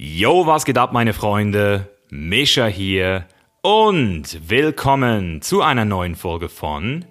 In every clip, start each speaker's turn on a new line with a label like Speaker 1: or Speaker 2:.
Speaker 1: Yo, was geht ab, meine Freunde? Mischa hier und willkommen zu einer neuen Folge von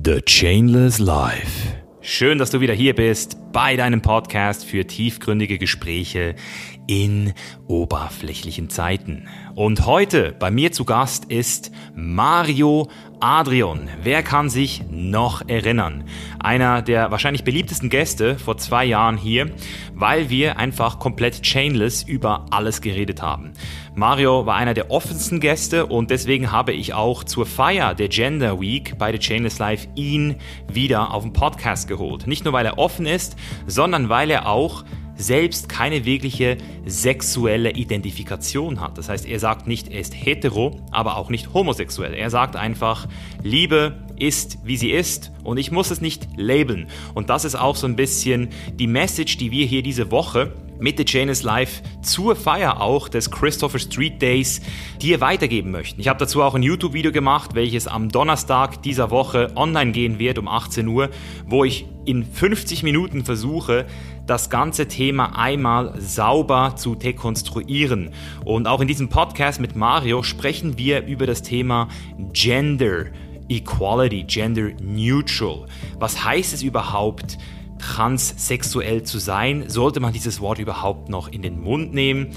Speaker 1: The Chainless Life. Schön, dass du wieder hier bist bei deinem Podcast für tiefgründige Gespräche in oberflächlichen Zeiten. Und heute bei mir zu Gast ist Mario Adrian. Wer kann sich noch erinnern? Einer der wahrscheinlich beliebtesten Gäste vor zwei Jahren hier, weil wir einfach komplett chainless über alles geredet haben. Mario war einer der offensten Gäste und deswegen habe ich auch zur Feier der Gender Week bei The Chainless Life ihn wieder auf den Podcast geholt. Nicht nur weil er offen ist, sondern weil er auch selbst keine wirkliche sexuelle Identifikation hat. Das heißt, er sagt nicht, er ist hetero, aber auch nicht homosexuell. Er sagt einfach, Liebe ist, wie sie ist und ich muss es nicht labeln. Und das ist auch so ein bisschen die Message, die wir hier diese Woche mit The Chain is Live zur Feier auch des Christopher Street Days dir weitergeben möchten. Ich habe dazu auch ein YouTube-Video gemacht, welches am Donnerstag dieser Woche online gehen wird um 18 Uhr, wo ich in 50 Minuten versuche, das ganze Thema einmal sauber zu dekonstruieren. Und auch in diesem Podcast mit Mario sprechen wir über das Thema Gender Equality, Gender Neutral. Was heißt es überhaupt? transsexuell zu sein? Sollte man dieses Wort überhaupt noch in den Mund nehmen?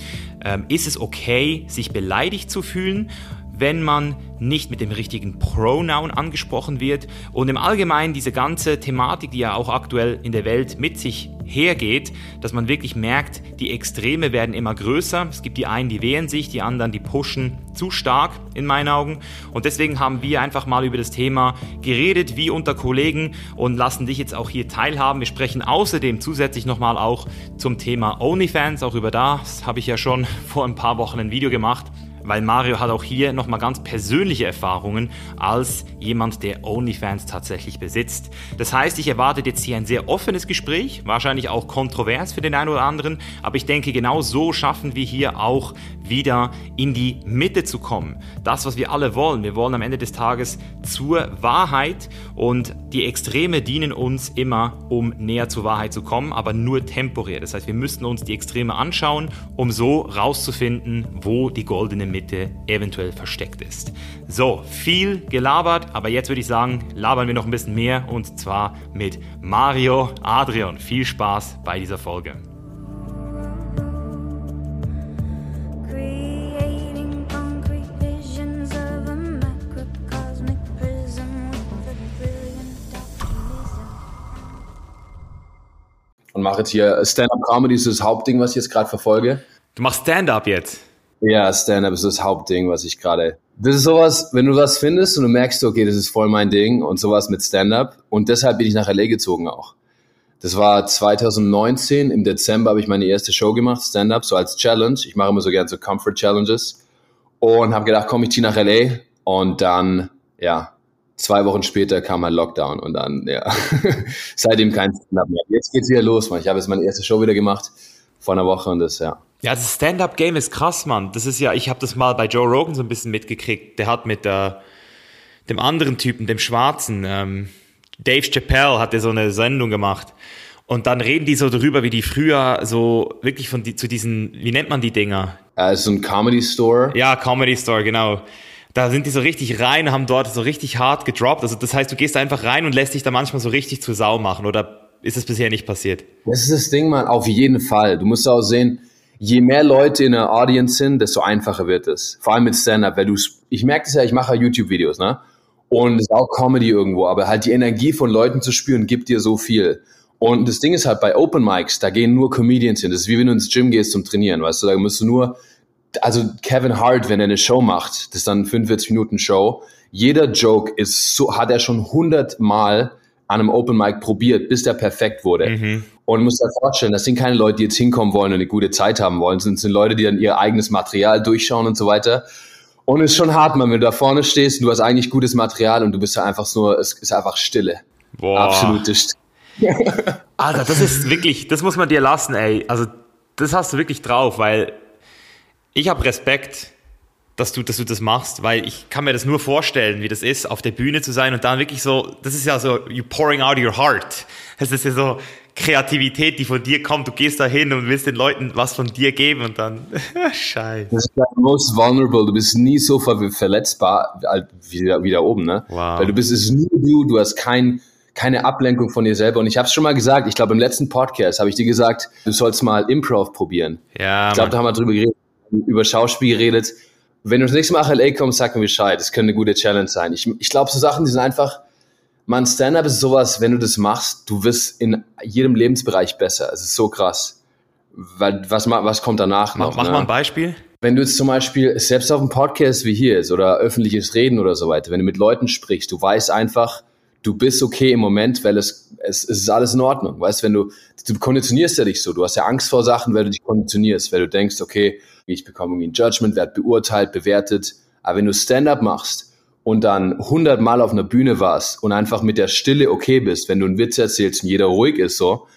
Speaker 1: Ähm, ist es okay, sich beleidigt zu fühlen? Wenn man nicht mit dem richtigen Pronoun angesprochen wird und im Allgemeinen diese ganze Thematik, die ja auch aktuell in der Welt mit sich hergeht, dass man wirklich merkt, die Extreme werden immer größer. Es gibt die einen, die wehren sich, die anderen, die pushen zu stark in meinen Augen. Und deswegen haben wir einfach mal über das Thema geredet, wie unter Kollegen und lassen dich jetzt auch hier teilhaben. Wir sprechen außerdem zusätzlich nochmal auch zum Thema OnlyFans. Auch über das habe ich ja schon vor ein paar Wochen ein Video gemacht weil Mario hat auch hier nochmal ganz persönliche Erfahrungen als jemand, der OnlyFans tatsächlich besitzt. Das heißt, ich erwarte jetzt hier ein sehr offenes Gespräch, wahrscheinlich auch kontrovers für den einen oder anderen, aber ich denke, genau so schaffen wir hier auch wieder in die Mitte zu kommen. Das, was wir alle wollen. Wir wollen am Ende des Tages zur Wahrheit und die Extreme dienen uns immer, um näher zur Wahrheit zu kommen, aber nur temporär. Das heißt, wir müssten uns die Extreme anschauen, um so rauszufinden, wo die goldene Mitte eventuell versteckt ist. So, viel gelabert, aber jetzt würde ich sagen, labern wir noch ein bisschen mehr und zwar mit Mario Adrian. Viel Spaß bei dieser Folge.
Speaker 2: Mache jetzt hier Stand-up-Comedy, ist das Hauptding, was ich jetzt gerade verfolge.
Speaker 1: Du machst Stand-up jetzt?
Speaker 2: Ja, Stand-up ist das Hauptding, was ich gerade. Das ist sowas, wenn du was findest und du merkst, okay, das ist voll mein Ding und sowas mit Stand-up. Und deshalb bin ich nach LA gezogen auch. Das war 2019, im Dezember habe ich meine erste Show gemacht, Stand-up, so als Challenge. Ich mache immer so gerne so Comfort Challenges. Und habe gedacht, komm, ich ziehe nach LA. Und dann, ja, zwei Wochen später kam ein Lockdown und dann, ja, seitdem kein Stand-up mehr. Jetzt geht's wieder los, man. Ich habe jetzt meine erste Show wieder gemacht vor einer Woche und das, ja.
Speaker 1: Ja, das Stand-up-Game ist krass, Mann. Das ist ja, ich habe das mal bei Joe Rogan so ein bisschen mitgekriegt. Der hat mit äh, dem anderen Typen, dem Schwarzen, ähm, Dave Chappelle, hat der so eine Sendung gemacht. Und dann reden die so darüber, wie die früher so wirklich von die, zu diesen, wie nennt man die Dinger?
Speaker 2: Äh, so ein Comedy Store.
Speaker 1: Ja, Comedy Store, genau da sind die so richtig rein, haben dort so richtig hart gedroppt. Also das heißt, du gehst einfach rein und lässt dich da manchmal so richtig zur Sau machen oder ist es bisher nicht passiert?
Speaker 2: Das ist das Ding, man, auf jeden Fall. Du musst auch sehen, je mehr Leute in der Audience sind, desto einfacher wird es. Vor allem mit Stand-Up, weil du, ich merke das ja, ich mache YouTube-Videos, ne? Und es ist auch Comedy irgendwo, aber halt die Energie von Leuten zu spüren, gibt dir so viel. Und das Ding ist halt bei Open Mics, da gehen nur Comedians hin. Das ist wie wenn du ins Gym gehst zum Trainieren, weißt du, da musst du nur also Kevin Hart, wenn er eine Show macht, das ist dann 45 Minuten Show, jeder Joke ist so, hat er schon 100 Mal an einem Open Mic probiert, bis der perfekt wurde. Mhm. Und muss dir vorstellen, das sind keine Leute, die jetzt hinkommen wollen und eine gute Zeit haben wollen, sondern sind Leute, die dann ihr eigenes Material durchschauen und so weiter. Und es ist schon hart, man, wenn du da vorne stehst und du hast eigentlich gutes Material und du bist ja einfach nur, es ist einfach Stille.
Speaker 1: Boah. Absolute Stille. Alter, das ist wirklich, das muss man dir lassen, ey. Also, das hast du wirklich drauf, weil ich habe Respekt dass du, dass du das machst, weil ich kann mir das nur vorstellen, wie das ist, auf der Bühne zu sein und dann wirklich so, das ist ja so, you pouring out your heart. Das ist ja so Kreativität, die von dir kommt. Du gehst da hin und willst den Leuten was von dir geben und dann, scheiße.
Speaker 2: Das ist like most vulnerable. Du bist nie so ver verletzbar wie, wie da oben, ne? Wow. Weil du bist, es ist nur du, du hast kein, keine Ablenkung von dir selber. Und ich habe es schon mal gesagt, ich glaube im letzten Podcast habe ich dir gesagt, du sollst mal Improv probieren. Ja. Ich glaube, da haben wir drüber geredet, über Schauspiel geredet wenn du das nächste Mal nach LA kommst, sag mir Bescheid. Das könnte eine gute Challenge sein. Ich, ich glaube, so Sachen, die sind einfach, man, Stand-up ist sowas, wenn du das machst, du wirst in jedem Lebensbereich besser. Es ist so krass. Weil, was, was kommt danach
Speaker 1: noch? Mach, mach ne? mal ein Beispiel.
Speaker 2: Wenn du jetzt zum Beispiel selbst auf einem Podcast wie hier ist oder öffentliches Reden oder so weiter, wenn du mit Leuten sprichst, du weißt einfach, du bist okay im Moment, weil es, es, es ist alles in Ordnung. Weißt, wenn du, du konditionierst ja dich so, du hast ja Angst vor Sachen, weil du dich konditionierst, weil du denkst, okay, ich bekomme irgendwie ein Judgment, werde beurteilt, bewertet. Aber wenn du Stand-up machst und dann hundertmal auf einer Bühne warst und einfach mit der Stille okay bist, wenn du einen Witz erzählst und jeder ruhig ist so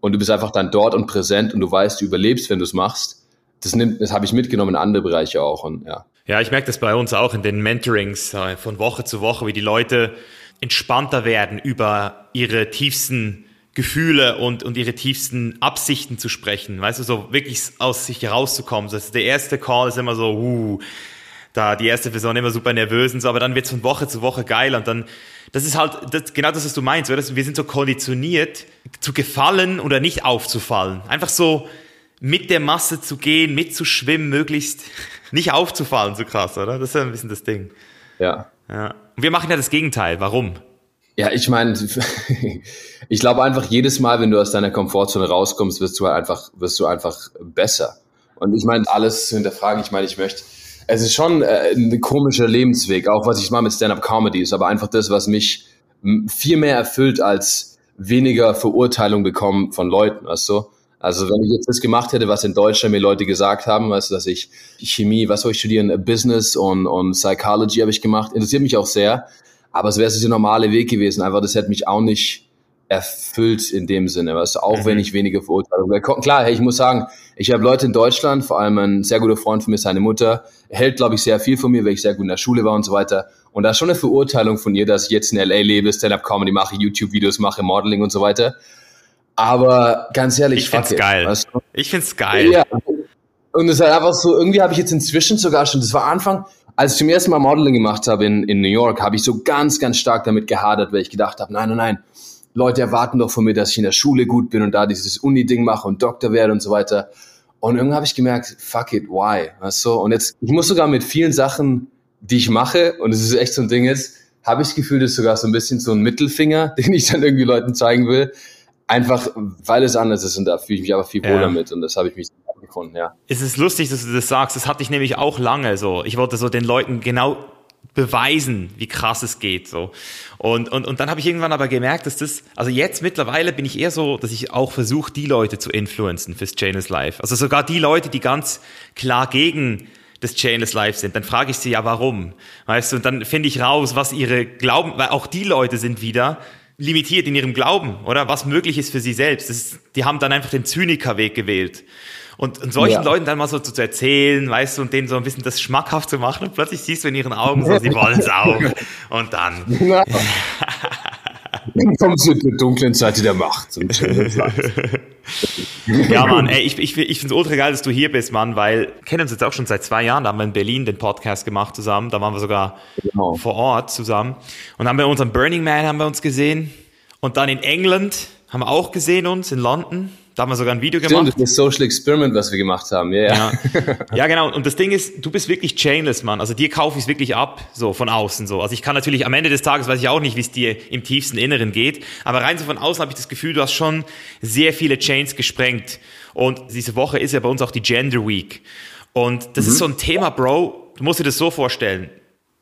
Speaker 2: und du bist einfach dann dort und präsent und du weißt, du überlebst, wenn du es machst, das nimmt, das habe ich mitgenommen in andere Bereiche auch und ja.
Speaker 1: Ja, ich merke das bei uns auch in den Mentorings äh, von Woche zu Woche, wie die Leute entspannter werden über ihre tiefsten Gefühle und, und ihre tiefsten Absichten zu sprechen, weißt du, so wirklich aus sich herauszukommen. Das ist der erste Call ist immer so, uh, da die erste Person immer super nervös und so, aber dann wird es von Woche zu Woche geil und dann, das ist halt das, genau das, was du meinst, oder? Wir sind so konditioniert, zu gefallen oder nicht aufzufallen. Einfach so mit der Masse zu gehen, mitzuschwimmen, möglichst nicht aufzufallen, so krass, oder? Das ist ja ein bisschen das Ding.
Speaker 2: Ja.
Speaker 1: Ja. Und wir machen ja das Gegenteil. Warum?
Speaker 2: Ja, ich meine, ich glaube einfach jedes Mal, wenn du aus deiner Komfortzone rauskommst, wirst du einfach, wirst du einfach besser. Und ich meine, alles zu hinterfragen, ich meine, ich möchte, es ist schon äh, ein komischer Lebensweg, auch was ich mache mit Stand-Up-Comedy ist, aber einfach das, was mich viel mehr erfüllt als weniger Verurteilung bekommen von Leuten, weißt du? Also wenn ich jetzt das gemacht hätte, was in Deutschland mir Leute gesagt haben, weißt du, dass ich Chemie, was soll ich studieren, Business und, und Psychology habe ich gemacht, interessiert mich auch sehr. Aber es wäre so der normale Weg gewesen. Einfach, das hätte mich auch nicht erfüllt in dem Sinne, weißt du, auch mhm. wenn ich weniger verurteile. Klar, hey, ich muss sagen, ich habe Leute in Deutschland, vor allem ein sehr guter Freund von mir, seine Mutter, hält, glaube ich, sehr viel von mir, weil ich sehr gut in der Schule war und so weiter. Und da ist schon eine Verurteilung von ihr, dass ich jetzt in L.A. lebe, Stand-Up-Comedy mache, YouTube-Videos mache, Modeling und so weiter. Aber ganz ehrlich,
Speaker 1: ich find's geil. Weißt du? Ich find's geil. Ja.
Speaker 2: Und es ist halt einfach so, irgendwie habe ich jetzt inzwischen sogar schon, das war Anfang, als ich zum ersten Mal Modeling gemacht habe in, in New York, habe ich so ganz, ganz stark damit gehadert, weil ich gedacht habe, nein, nein, nein, Leute erwarten doch von mir, dass ich in der Schule gut bin und da dieses Uni-Ding mache und Doktor werde und so weiter. Und irgendwann habe ich gemerkt, fuck it, why? Weißt du? Und jetzt, ich muss sogar mit vielen Sachen, die ich mache, und es ist echt so ein Ding jetzt, habe ich das Gefühl, das ist sogar so ein bisschen so ein Mittelfinger, den ich dann irgendwie Leuten zeigen will. Einfach, weil es anders ist und da fühle ich mich aber viel wohler ja. mit und das habe ich mich gefunden, ja.
Speaker 1: Es ist lustig, dass du das sagst. Das hatte ich nämlich auch lange so. Ich wollte so den Leuten genau beweisen, wie krass es geht. So. Und, und, und dann habe ich irgendwann aber gemerkt, dass das, also jetzt mittlerweile bin ich eher so, dass ich auch versuche, die Leute zu influenzen fürs Chainless Life. Also sogar die Leute, die ganz klar gegen das Chainless Life sind, dann frage ich sie ja, warum. Weißt du, und dann finde ich raus, was ihre Glauben, weil auch die Leute sind wieder limitiert in ihrem Glauben, oder? Was möglich ist für sie selbst. Ist, die haben dann einfach den Zynikerweg gewählt. Und, und solchen ja. Leuten dann mal so zu, zu, erzählen, weißt du, und denen so ein bisschen das schmackhaft zu machen und plötzlich siehst du in ihren Augen so, sie wollen es auch. Und dann.
Speaker 2: Dann kommst du zur dunklen Seite der Macht.
Speaker 1: ja, Mann, ey, ich, ich, ich finde es ultra geil, dass du hier bist, Mann, weil wir kennen uns jetzt auch schon seit zwei Jahren. Da haben wir in Berlin den Podcast gemacht zusammen. Da waren wir sogar genau. vor Ort zusammen. Und haben wir unseren Burning Man haben wir uns gesehen. Und dann in England haben wir auch gesehen uns, in London. Da haben wir sogar ein Video gemacht.
Speaker 2: Stimmt, das Social Experiment, was wir gemacht haben. Ja, ja.
Speaker 1: ja. ja, genau. Und das Ding ist, du bist wirklich chainless, Mann. Also dir kaufe ich es wirklich ab, so von außen so. Also ich kann natürlich am Ende des Tages weiß ich auch nicht, wie es dir im tiefsten Inneren geht. Aber rein so von außen habe ich das Gefühl, du hast schon sehr viele Chains gesprengt. Und diese Woche ist ja bei uns auch die Gender Week. Und das mhm. ist so ein Thema, Bro. Du musst dir das so vorstellen.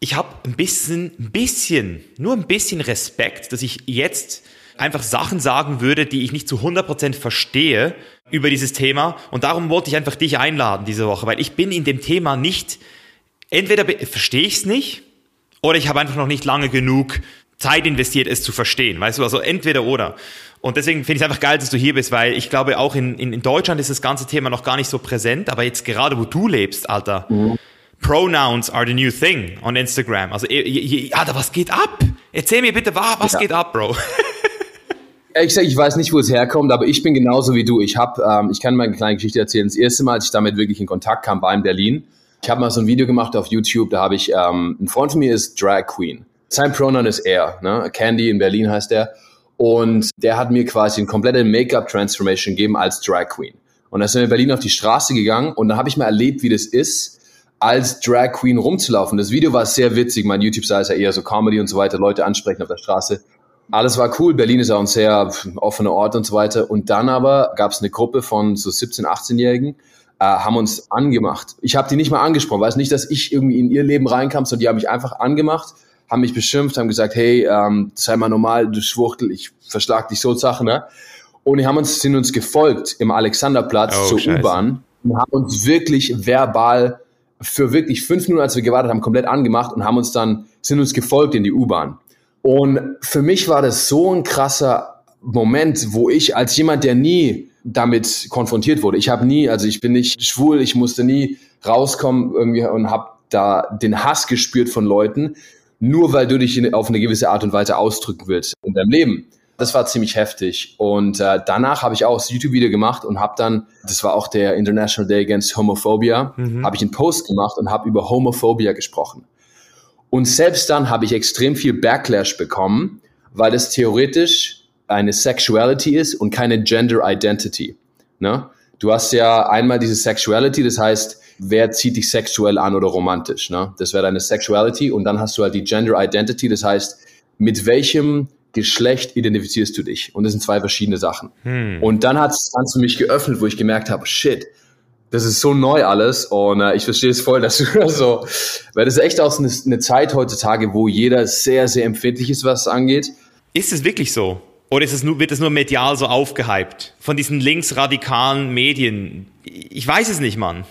Speaker 1: Ich habe ein bisschen, ein bisschen, nur ein bisschen Respekt, dass ich jetzt einfach Sachen sagen würde, die ich nicht zu 100% verstehe über dieses Thema. Und darum wollte ich einfach dich einladen diese Woche, weil ich bin in dem Thema nicht, entweder verstehe ich es nicht oder ich habe einfach noch nicht lange genug Zeit investiert, es zu verstehen. Weißt du, also entweder oder. Und deswegen finde ich es einfach geil, dass du hier bist, weil ich glaube, auch in, in, in Deutschland ist das ganze Thema noch gar nicht so präsent, aber jetzt gerade, wo du lebst, Alter, mhm Pronouns are the new thing on Instagram. Also, ja, da was geht ab? Erzähl mir bitte, was ja. geht ab, Bro?
Speaker 2: Ich sag, ich weiß nicht, wo es herkommt, aber ich bin genauso wie du. Ich habe, ähm, ich kann mal eine kleine Geschichte erzählen. Das erste Mal, als ich damit wirklich in Kontakt kam, war in Berlin. Ich habe mal so ein Video gemacht auf YouTube. Da habe ich ähm, ein Freund von mir ist Drag Queen. Sein Pronoun ist er, ne? Candy in Berlin heißt er. Und der hat mir quasi eine komplette Make-up-Transformation gegeben als Drag Queen. Und dann sind wir in Berlin auf die Straße gegangen und dann habe ich mal erlebt, wie das ist, als Drag Queen rumzulaufen. Das Video war sehr witzig. Mein YouTube-Seite ist ja eher so Comedy und so weiter, Leute ansprechen auf der Straße. Alles war cool. Berlin ist auch ein sehr offener Ort und so weiter. Und dann aber gab es eine Gruppe von so 17-, 18-Jährigen, äh, haben uns angemacht. Ich habe die nicht mal angesprochen. Weiß nicht, dass ich irgendwie in ihr Leben reinkam, sondern die haben mich einfach angemacht haben mich beschimpft, haben gesagt, hey, ähm, sei mal normal, du Schwuchtel, ich verschlag dich so Sachen, ne? Und die haben uns, sind uns gefolgt im Alexanderplatz oh, zur U-Bahn und haben uns wirklich verbal für wirklich fünf Minuten, als wir gewartet haben, komplett angemacht und haben uns dann, sind uns gefolgt in die U-Bahn. Und für mich war das so ein krasser Moment, wo ich als jemand, der nie damit konfrontiert wurde, ich habe nie, also ich bin nicht schwul, ich musste nie rauskommen irgendwie und habe da den Hass gespürt von Leuten, nur weil du dich auf eine gewisse Art und Weise ausdrücken willst in deinem Leben. Das war ziemlich heftig. Und äh, danach habe ich auch das YouTube-Video gemacht und habe dann, das war auch der International Day Against Homophobia, mhm. habe ich einen Post gemacht und habe über Homophobia gesprochen. Und selbst dann habe ich extrem viel Backlash bekommen, weil es theoretisch eine Sexuality ist und keine Gender Identity. Ne? Du hast ja einmal diese Sexuality, das heißt, wer zieht dich sexuell an oder romantisch. Ne? Das wäre deine Sexuality und dann hast du halt die Gender Identity, das heißt, mit welchem Geschlecht identifizierst du dich? Und das sind zwei verschiedene Sachen. Hm. Und dann hat es für mich geöffnet, wo ich gemerkt habe, shit, das ist so neu alles und äh, ich verstehe es voll, dass du so, weil das ist echt auch eine, eine Zeit heutzutage, wo jeder sehr, sehr empfindlich ist, was es angeht.
Speaker 1: Ist es wirklich so? Oder ist es nur, wird es nur medial so aufgehypt? Von diesen linksradikalen Medien? Ich weiß es nicht, Mann.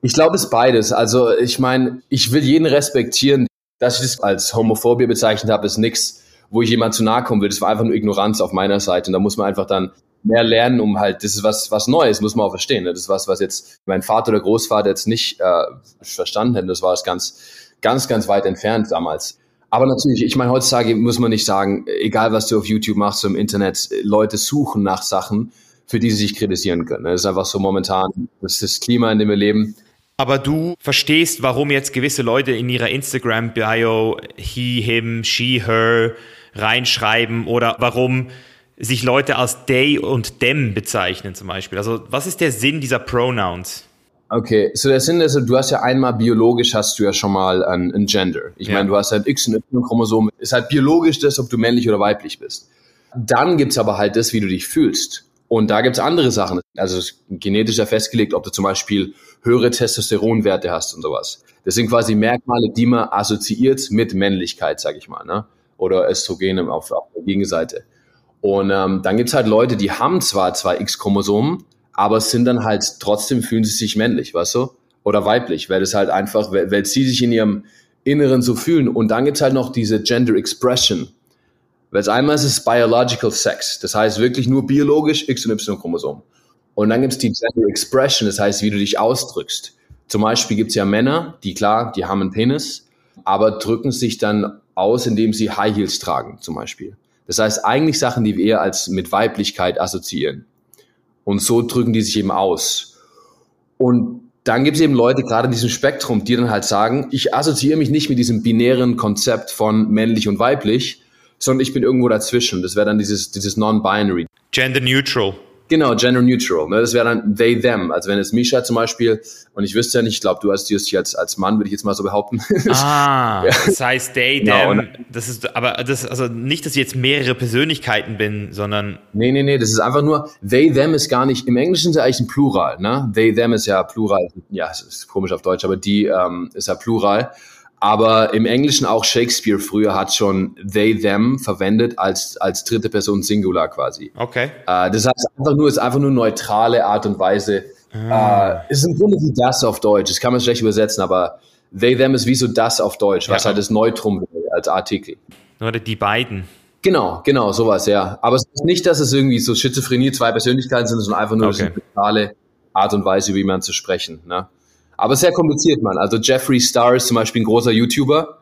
Speaker 2: Ich glaube, es ist beides. Also ich meine, ich will jeden respektieren. Dass ich das als Homophobie bezeichnet habe, ist nichts, wo ich jemand zu nahe kommen will. Das war einfach nur Ignoranz auf meiner Seite. Und da muss man einfach dann mehr lernen, um halt, das ist was, was Neues, muss man auch verstehen. Ne? Das ist was, was jetzt mein Vater oder Großvater jetzt nicht äh, verstanden hätten. Das war es ganz, ganz, ganz weit entfernt damals. Aber natürlich, ich meine, heutzutage muss man nicht sagen, egal was du auf YouTube machst, im Internet, Leute suchen nach Sachen, für die sie sich kritisieren können. Das ist einfach so momentan, das ist das Klima, in dem wir leben
Speaker 1: aber du verstehst, warum jetzt gewisse Leute in ihrer Instagram-Bio he, him, she, her reinschreiben oder warum sich Leute als they und them bezeichnen zum Beispiel. Also was ist der Sinn dieser Pronouns?
Speaker 2: Okay, so der Sinn ist, du hast ja einmal biologisch hast du ja schon mal ein, ein Gender. Ich ja. meine, du hast halt X und Y-Chromosom. Ist halt biologisch das, ob du männlich oder weiblich bist. Dann gibt's aber halt das, wie du dich fühlst. Und da gibt's andere Sachen. Also genetisch ja festgelegt, ob du zum Beispiel höhere Testosteronwerte hast und sowas. Das sind quasi Merkmale, die man assoziiert mit Männlichkeit, sag ich mal, ne? oder Östrogen auf, auf der Gegenseite. Und ähm, dann gibt's halt Leute, die haben zwar zwei X-Chromosomen, aber sind dann halt trotzdem fühlen sie sich männlich, weißt du? Oder weiblich, weil es halt einfach, weil, weil sie sich in ihrem Inneren so fühlen. Und dann gibt's halt noch diese Gender Expression, weil einmal ist es Biological Sex, das heißt wirklich nur biologisch X- und Y-Chromosom. Und dann gibt es die Gender Expression, das heißt, wie du dich ausdrückst. Zum Beispiel gibt es ja Männer, die klar, die haben einen Penis, aber drücken sich dann aus, indem sie High Heels tragen, zum Beispiel. Das heißt, eigentlich Sachen, die wir eher als mit Weiblichkeit assoziieren. Und so drücken die sich eben aus. Und dann gibt es eben Leute, gerade in diesem Spektrum, die dann halt sagen, ich assoziiere mich nicht mit diesem binären Konzept von männlich und weiblich, sondern ich bin irgendwo dazwischen. Das wäre dann dieses, dieses Non-Binary.
Speaker 1: Gender Neutral.
Speaker 2: Genau, gender neutral. Ne? Das wäre dann they, them. Also wenn es Misha zum Beispiel, und ich wüsste ja nicht, ich glaube, du hast dich als, als Mann, würde ich jetzt mal so behaupten.
Speaker 1: Ah, ja. das heißt they, genau, them. das ist, aber das, also nicht, dass ich jetzt mehrere Persönlichkeiten bin, sondern.
Speaker 2: Nee, nee, nee, das ist einfach nur, they, them ist gar nicht, im Englischen ist ja eigentlich ein Plural, ne? They, them ist ja Plural, ja, ist komisch auf Deutsch, aber die ähm, ist ja Plural. Aber im Englischen auch Shakespeare früher hat schon they, them verwendet als, als dritte Person Singular quasi.
Speaker 1: Okay.
Speaker 2: Äh, das heißt einfach nur, ist einfach nur neutrale Art und Weise. Ah. Äh, ist im Grunde wie das auf Deutsch. Das kann man schlecht übersetzen, aber they, them ist wie so das auf Deutsch, was ja. halt das Neutrum als Artikel.
Speaker 1: Oder die beiden.
Speaker 2: Genau, genau, sowas, ja. Aber es ist nicht, dass es irgendwie so Schizophrenie, zwei Persönlichkeiten sind, sondern einfach nur okay. eine neutrale Art und Weise, wie man zu sprechen. Ne? Aber sehr kompliziert, man. Also Jeffree Star ist zum Beispiel ein großer YouTuber.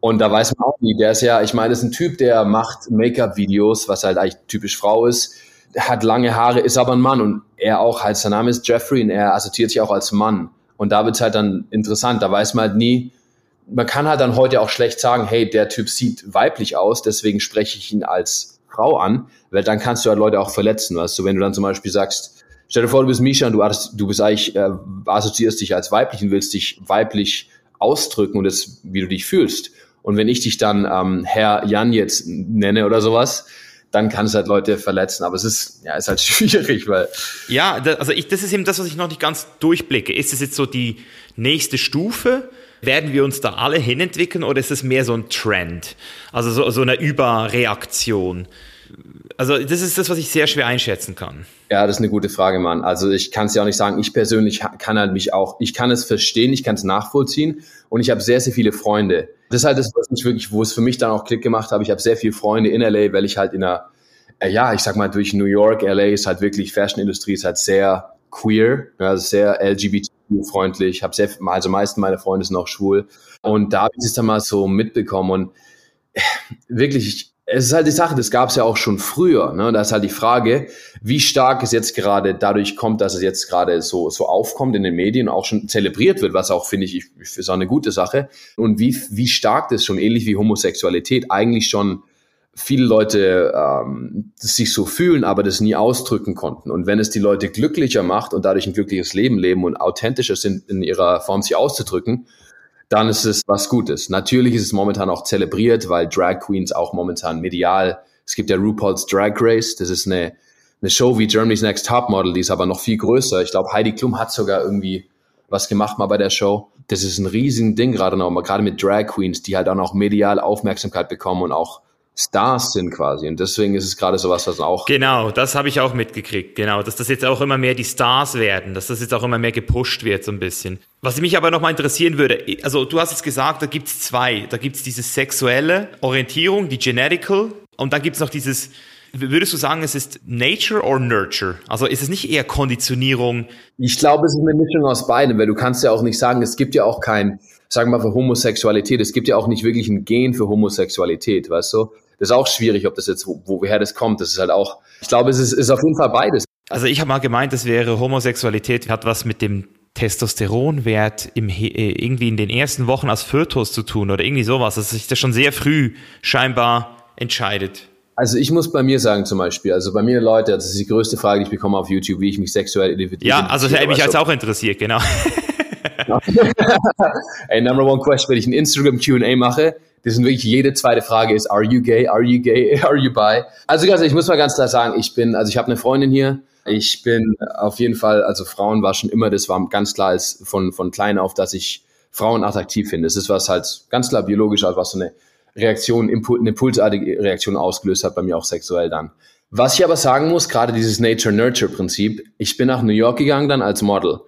Speaker 2: Und da weiß man auch nie, der ist ja, ich meine, ist ein Typ, der macht Make-up-Videos, was halt eigentlich typisch Frau ist, hat lange Haare, ist aber ein Mann und er auch, halt, sein Name ist Jeffrey und er assoziiert sich auch als Mann. Und da wird's halt dann interessant, da weiß man halt nie, man kann halt dann heute auch schlecht sagen, hey, der Typ sieht weiblich aus, deswegen spreche ich ihn als Frau an, weil dann kannst du halt Leute auch verletzen, weißt du, wenn du dann zum Beispiel sagst, stell dir vor, du bist Misha und du, du bist eigentlich, äh, assoziierst dich als weiblich und willst dich weiblich ausdrücken und das, wie du dich fühlst. Und wenn ich dich dann ähm, Herr Jan jetzt nenne oder sowas, dann kann es halt Leute verletzen. Aber es ist, ja, ist halt schwierig, weil.
Speaker 1: Ja, also ich, das ist eben das, was ich noch nicht ganz durchblicke. Ist es jetzt so die nächste Stufe? Werden wir uns da alle hinentwickeln oder ist es mehr so ein Trend? Also so, so eine Überreaktion? Also das ist das, was ich sehr schwer einschätzen kann.
Speaker 2: Ja, das ist eine gute Frage, Mann. Also ich kann es ja auch nicht sagen. Ich persönlich kann halt mich auch, ich kann es verstehen, ich kann es nachvollziehen und ich habe sehr, sehr viele Freunde. Das ist halt das, was mich wirklich, wo es für mich dann auch Klick gemacht habe. Ich habe sehr viele Freunde in LA, weil ich halt in einer, äh, ja, ich sag mal, durch New York, LA ist halt wirklich, Fashion-Industrie ist halt sehr queer, also sehr LGBT-freundlich. Habe sehr, also meisten meiner Freunde sind auch schwul. Und da habe ich es dann mal so mitbekommen und äh, wirklich, ich, es ist halt die Sache, das gab es ja auch schon früher. Ne? Da ist halt die Frage, wie stark es jetzt gerade dadurch kommt, dass es jetzt gerade so, so aufkommt in den Medien, auch schon zelebriert wird, was auch, finde ich, ich ist auch eine gute Sache. Und wie, wie stark das schon, ähnlich wie Homosexualität, eigentlich schon viele Leute ähm, sich so fühlen, aber das nie ausdrücken konnten. Und wenn es die Leute glücklicher macht und dadurch ein glückliches Leben leben und authentischer sind in ihrer Form, sich auszudrücken, dann ist es was Gutes. Natürlich ist es momentan auch zelebriert, weil Drag Queens auch momentan medial, es gibt ja RuPaul's Drag Race, das ist eine, eine Show wie Germany's Next Top Model, die ist aber noch viel größer. Ich glaube, Heidi Klum hat sogar irgendwie was gemacht mal bei der Show. Das ist ein riesen Ding gerade noch, gerade mit Drag Queens, die halt dann auch medial Aufmerksamkeit bekommen und auch Stars sind quasi. Und deswegen ist es gerade sowas, was auch.
Speaker 1: Genau, das habe ich auch mitgekriegt. Genau, dass das jetzt auch immer mehr die Stars werden, dass das jetzt auch immer mehr gepusht wird, so ein bisschen. Was mich aber nochmal interessieren würde, also du hast jetzt gesagt, da gibt es zwei. Da gibt es diese sexuelle Orientierung, die Genetical, und dann gibt es noch dieses, würdest du sagen, es ist Nature or Nurture? Also ist es nicht eher Konditionierung?
Speaker 2: Ich glaube, es ist eine Mischung aus beidem, weil du kannst ja auch nicht sagen, es gibt ja auch kein, sagen wir mal, für Homosexualität, es gibt ja auch nicht wirklich ein Gen für Homosexualität, weißt du? Das ist auch schwierig, ob das jetzt, wo, woher das kommt. Das ist halt auch, ich glaube, es ist, ist auf jeden Fall beides.
Speaker 1: Also ich habe mal gemeint, das wäre Homosexualität hat was mit dem Testosteronwert im, äh, irgendwie in den ersten Wochen als Fötus zu tun oder irgendwie sowas, dass sich das schon sehr früh scheinbar entscheidet.
Speaker 2: Also ich muss bei mir sagen zum Beispiel, also bei mir Leute, das ist die größte Frage, die ich bekomme auf YouTube, wie ich mich sexuell identifiziere.
Speaker 1: Ja, also das hätte mich als auch interessiert, genau.
Speaker 2: Ey, number one question, wenn ich ein Instagram Q&A mache, das sind wirklich jede zweite Frage ist, are you gay, are you gay, are you bi? Also ganz ich muss mal ganz klar sagen, ich bin, also ich habe eine Freundin hier, ich bin auf jeden Fall, also Frauen war schon immer, das war ganz klar als von, von klein auf, dass ich Frauen attraktiv finde. Das ist was halt ganz klar biologisch, also was so eine Reaktion, Impul eine impulsartige Reaktion ausgelöst hat, bei mir auch sexuell dann. Was ich aber sagen muss, gerade dieses Nature-Nurture-Prinzip, ich bin nach New York gegangen dann als Model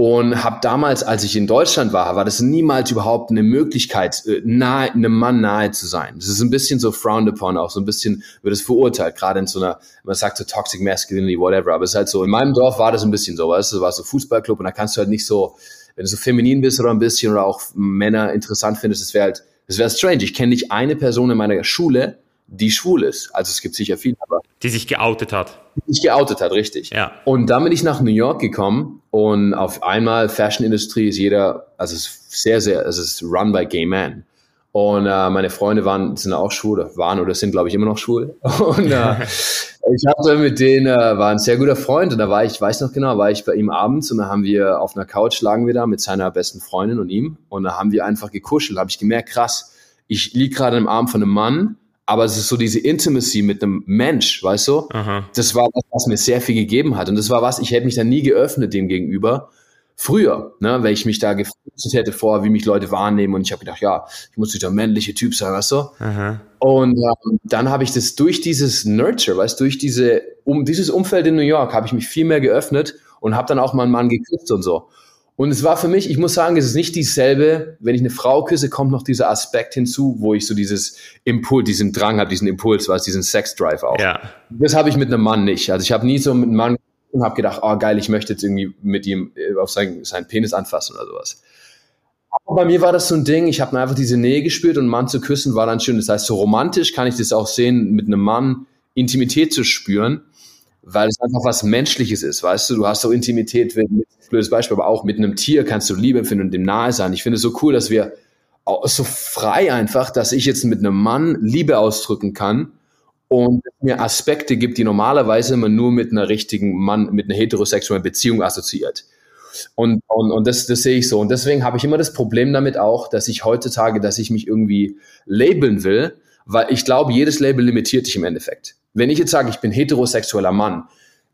Speaker 2: und habe damals, als ich in Deutschland war, war das niemals überhaupt eine Möglichkeit, äh, nahe, einem Mann nahe zu sein. Das ist ein bisschen so frowned upon, auch so ein bisschen wird es verurteilt, gerade in so einer, man sagt so toxic masculinity, whatever, aber es ist halt so, in meinem Dorf war das ein bisschen so, weißt du, war so Fußballclub und da kannst du halt nicht so, wenn du so feminin bist oder ein bisschen oder auch Männer interessant findest, das wäre halt, das wäre strange. Ich kenne nicht eine Person in meiner Schule, die schwul ist. Also es gibt sicher viele, aber.
Speaker 1: Die sich geoutet hat.
Speaker 2: Die sich geoutet hat, richtig.
Speaker 1: Ja.
Speaker 2: Und dann bin ich nach New York gekommen und auf einmal Fashion-Industrie ist jeder, also es ist sehr, sehr, es ist run by gay men. Und äh, meine Freunde waren, sind auch schwul, waren oder sind, glaube ich, immer noch schwul. Und äh, ich hatte mit denen, äh, war ein sehr guter Freund und da war ich, weiß noch genau, war ich bei ihm abends und da haben wir auf einer Couch lagen wir da mit seiner besten Freundin und ihm und da haben wir einfach gekuschelt. Da habe ich gemerkt, krass, ich lieg gerade im Arm von einem Mann aber es ist so diese Intimacy mit einem Mensch, weißt du? Aha. Das war was, was mir sehr viel gegeben hat. Und das war was, ich hätte mich da nie geöffnet dem gegenüber. Früher, ne, weil ich mich da gefrustet hätte vor, wie mich Leute wahrnehmen. Und ich habe gedacht, ja, ich muss dieser männliche Typ sein, weißt du? Aha. Und ähm, dann habe ich das durch dieses Nurture, weißt du, durch diese, um dieses Umfeld in New York, habe ich mich viel mehr geöffnet und habe dann auch mal einen Mann geküsst und so. Und es war für mich, ich muss sagen, es ist nicht dieselbe, wenn ich eine Frau küsse, kommt noch dieser Aspekt hinzu, wo ich so dieses Impuls, diesen Drang habe, diesen Impuls, was diesen Sex-Drive auch. Ja. Das habe ich mit einem Mann nicht. Also ich habe nie so mit einem Mann und habe gedacht, oh geil, ich möchte jetzt irgendwie mit ihm äh, auf seinen, seinen Penis anfassen oder sowas. Aber bei mir war das so ein Ding, ich habe einfach diese Nähe gespürt und einen Mann zu küssen war dann schön. Das heißt, so romantisch kann ich das auch sehen, mit einem Mann Intimität zu spüren, weil es einfach was Menschliches ist, weißt du? Du hast so Intimität, mit, blödes Beispiel, aber auch mit einem Tier kannst du Liebe empfinden und dem nahe sein. Ich finde es so cool, dass wir so frei einfach, dass ich jetzt mit einem Mann Liebe ausdrücken kann und mir Aspekte gibt, die normalerweise man nur mit einer richtigen Mann, mit einer heterosexuellen Beziehung assoziiert. Und, und, und das, das sehe ich so. Und deswegen habe ich immer das Problem damit auch, dass ich heutzutage, dass ich mich irgendwie labeln will, weil ich glaube, jedes Label limitiert dich im Endeffekt. Wenn ich jetzt sage, ich bin heterosexueller Mann,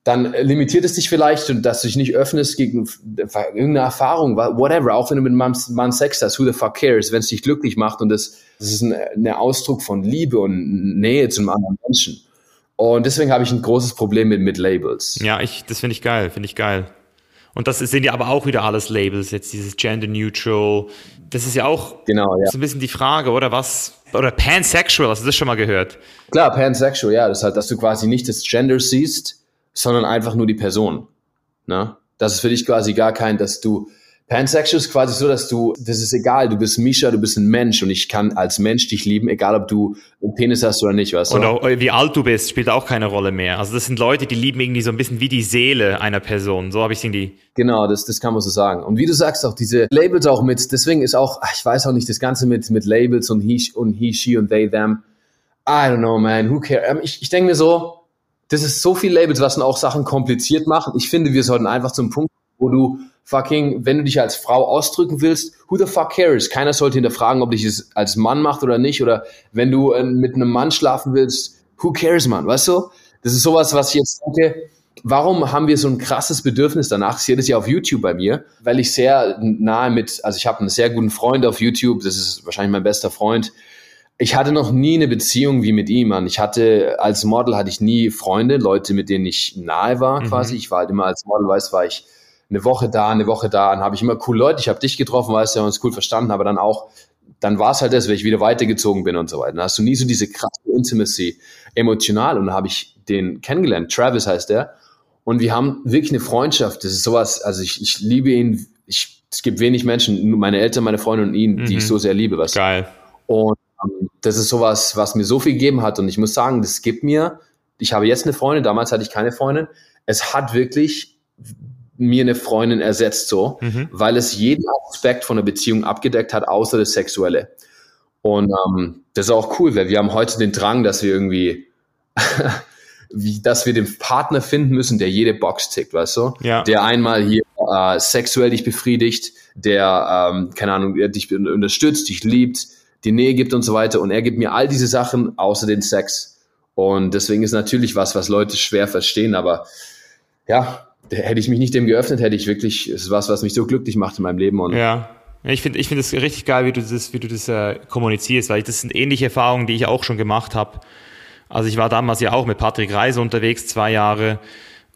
Speaker 2: dann limitiert es dich vielleicht und dass du dich nicht öffnest gegen irgendeine Erfahrung, whatever, auch wenn du mit einem Mann Sex hast, who the fuck cares, wenn es dich glücklich macht und das, das ist ein, ein Ausdruck von Liebe und Nähe zu einem anderen Menschen. Und deswegen habe ich ein großes Problem mit, mit Labels.
Speaker 1: Ja, ich, das finde ich geil, finde ich geil. Und das sind ja aber auch wieder alles Labels, jetzt dieses Gender Neutral. Das ist ja auch
Speaker 2: genau, ja.
Speaker 1: so ein bisschen die Frage, oder was? Oder Pansexual, hast du das schon mal gehört?
Speaker 2: Klar, Pansexual, ja. Das halt, dass du quasi nicht das Gender siehst, sondern einfach nur die Person. Ne? Das ist für dich quasi gar kein, dass du Pansexual ist quasi so, dass du, das ist egal, du bist Misha, du bist ein Mensch und ich kann als Mensch dich lieben, egal ob du einen Penis hast oder nicht, weißt du?
Speaker 1: Und auch, wie alt du bist, spielt auch keine Rolle mehr. Also das sind Leute, die lieben irgendwie so ein bisschen wie die Seele einer Person. So habe ich es irgendwie.
Speaker 2: Genau, das, das kann man so sagen. Und wie du sagst, auch diese Labels auch mit, deswegen ist auch, ich weiß auch nicht, das Ganze mit, mit Labels und he, und he, she und they, them. I don't know, man, who cares? Ähm, ich, ich denke mir so, das ist so viel Labels, was dann auch Sachen kompliziert machen. Ich finde, wir sollten einfach zum Punkt, wo du fucking, wenn du dich als Frau ausdrücken willst, who the fuck cares? Keiner sollte hinterfragen, ob dich es als Mann macht oder nicht. Oder wenn du äh, mit einem Mann schlafen willst, who cares, man? Weißt du? Das ist sowas, was ich jetzt denke, warum haben wir so ein krasses Bedürfnis danach? Ich sehe das ja auf YouTube bei mir, weil ich sehr nahe mit, also ich habe einen sehr guten Freund auf YouTube, das ist wahrscheinlich mein bester Freund. Ich hatte noch nie eine Beziehung wie mit ihm, man. Ich hatte, als Model hatte ich nie Freunde, Leute, mit denen ich nahe war, mhm. quasi. Ich war halt immer als Model, weißt, war ich eine Woche da, eine Woche da, dann habe ich immer cool Leute, ich habe dich getroffen, weißt du, ja, uns cool verstanden, aber dann auch, dann war es halt das, wenn ich wieder weitergezogen bin und so weiter. Dann hast du nie so diese krasse Intimacy emotional und dann habe ich den kennengelernt, Travis heißt der, und wir haben wirklich eine Freundschaft, das ist sowas, also ich, ich liebe ihn, ich, es gibt wenig Menschen, nur meine Eltern, meine Freunde und ihn, mhm. die ich mhm. so sehr liebe, was.
Speaker 1: Geil.
Speaker 2: Und um, das ist sowas, was mir so viel gegeben hat und ich muss sagen, das gibt mir, ich habe jetzt eine Freundin, damals hatte ich keine Freundin, es hat wirklich mir eine Freundin ersetzt, so, mhm. weil es jeden Aspekt von der Beziehung abgedeckt hat, außer das Sexuelle. Und ähm, das ist auch cool, weil wir haben heute den Drang, dass wir irgendwie, wie, dass wir den Partner finden müssen, der jede Box tickt, weißt du?
Speaker 1: Ja.
Speaker 2: Der einmal hier äh, sexuell dich befriedigt, der, ähm, keine Ahnung, dich unterstützt, dich liebt, die Nähe gibt und so weiter. Und er gibt mir all diese Sachen außer den Sex. Und deswegen ist natürlich was, was Leute schwer verstehen, aber ja, hätte ich mich nicht dem geöffnet, hätte ich wirklich, es ist was, was mich so glücklich macht in meinem Leben. Und
Speaker 1: ja. Ich finde ich finde es richtig geil, wie du das, wie du das äh, kommunizierst, weil das sind ähnliche Erfahrungen, die ich auch schon gemacht habe. Also ich war damals ja auch mit Patrick Reise unterwegs, zwei Jahre.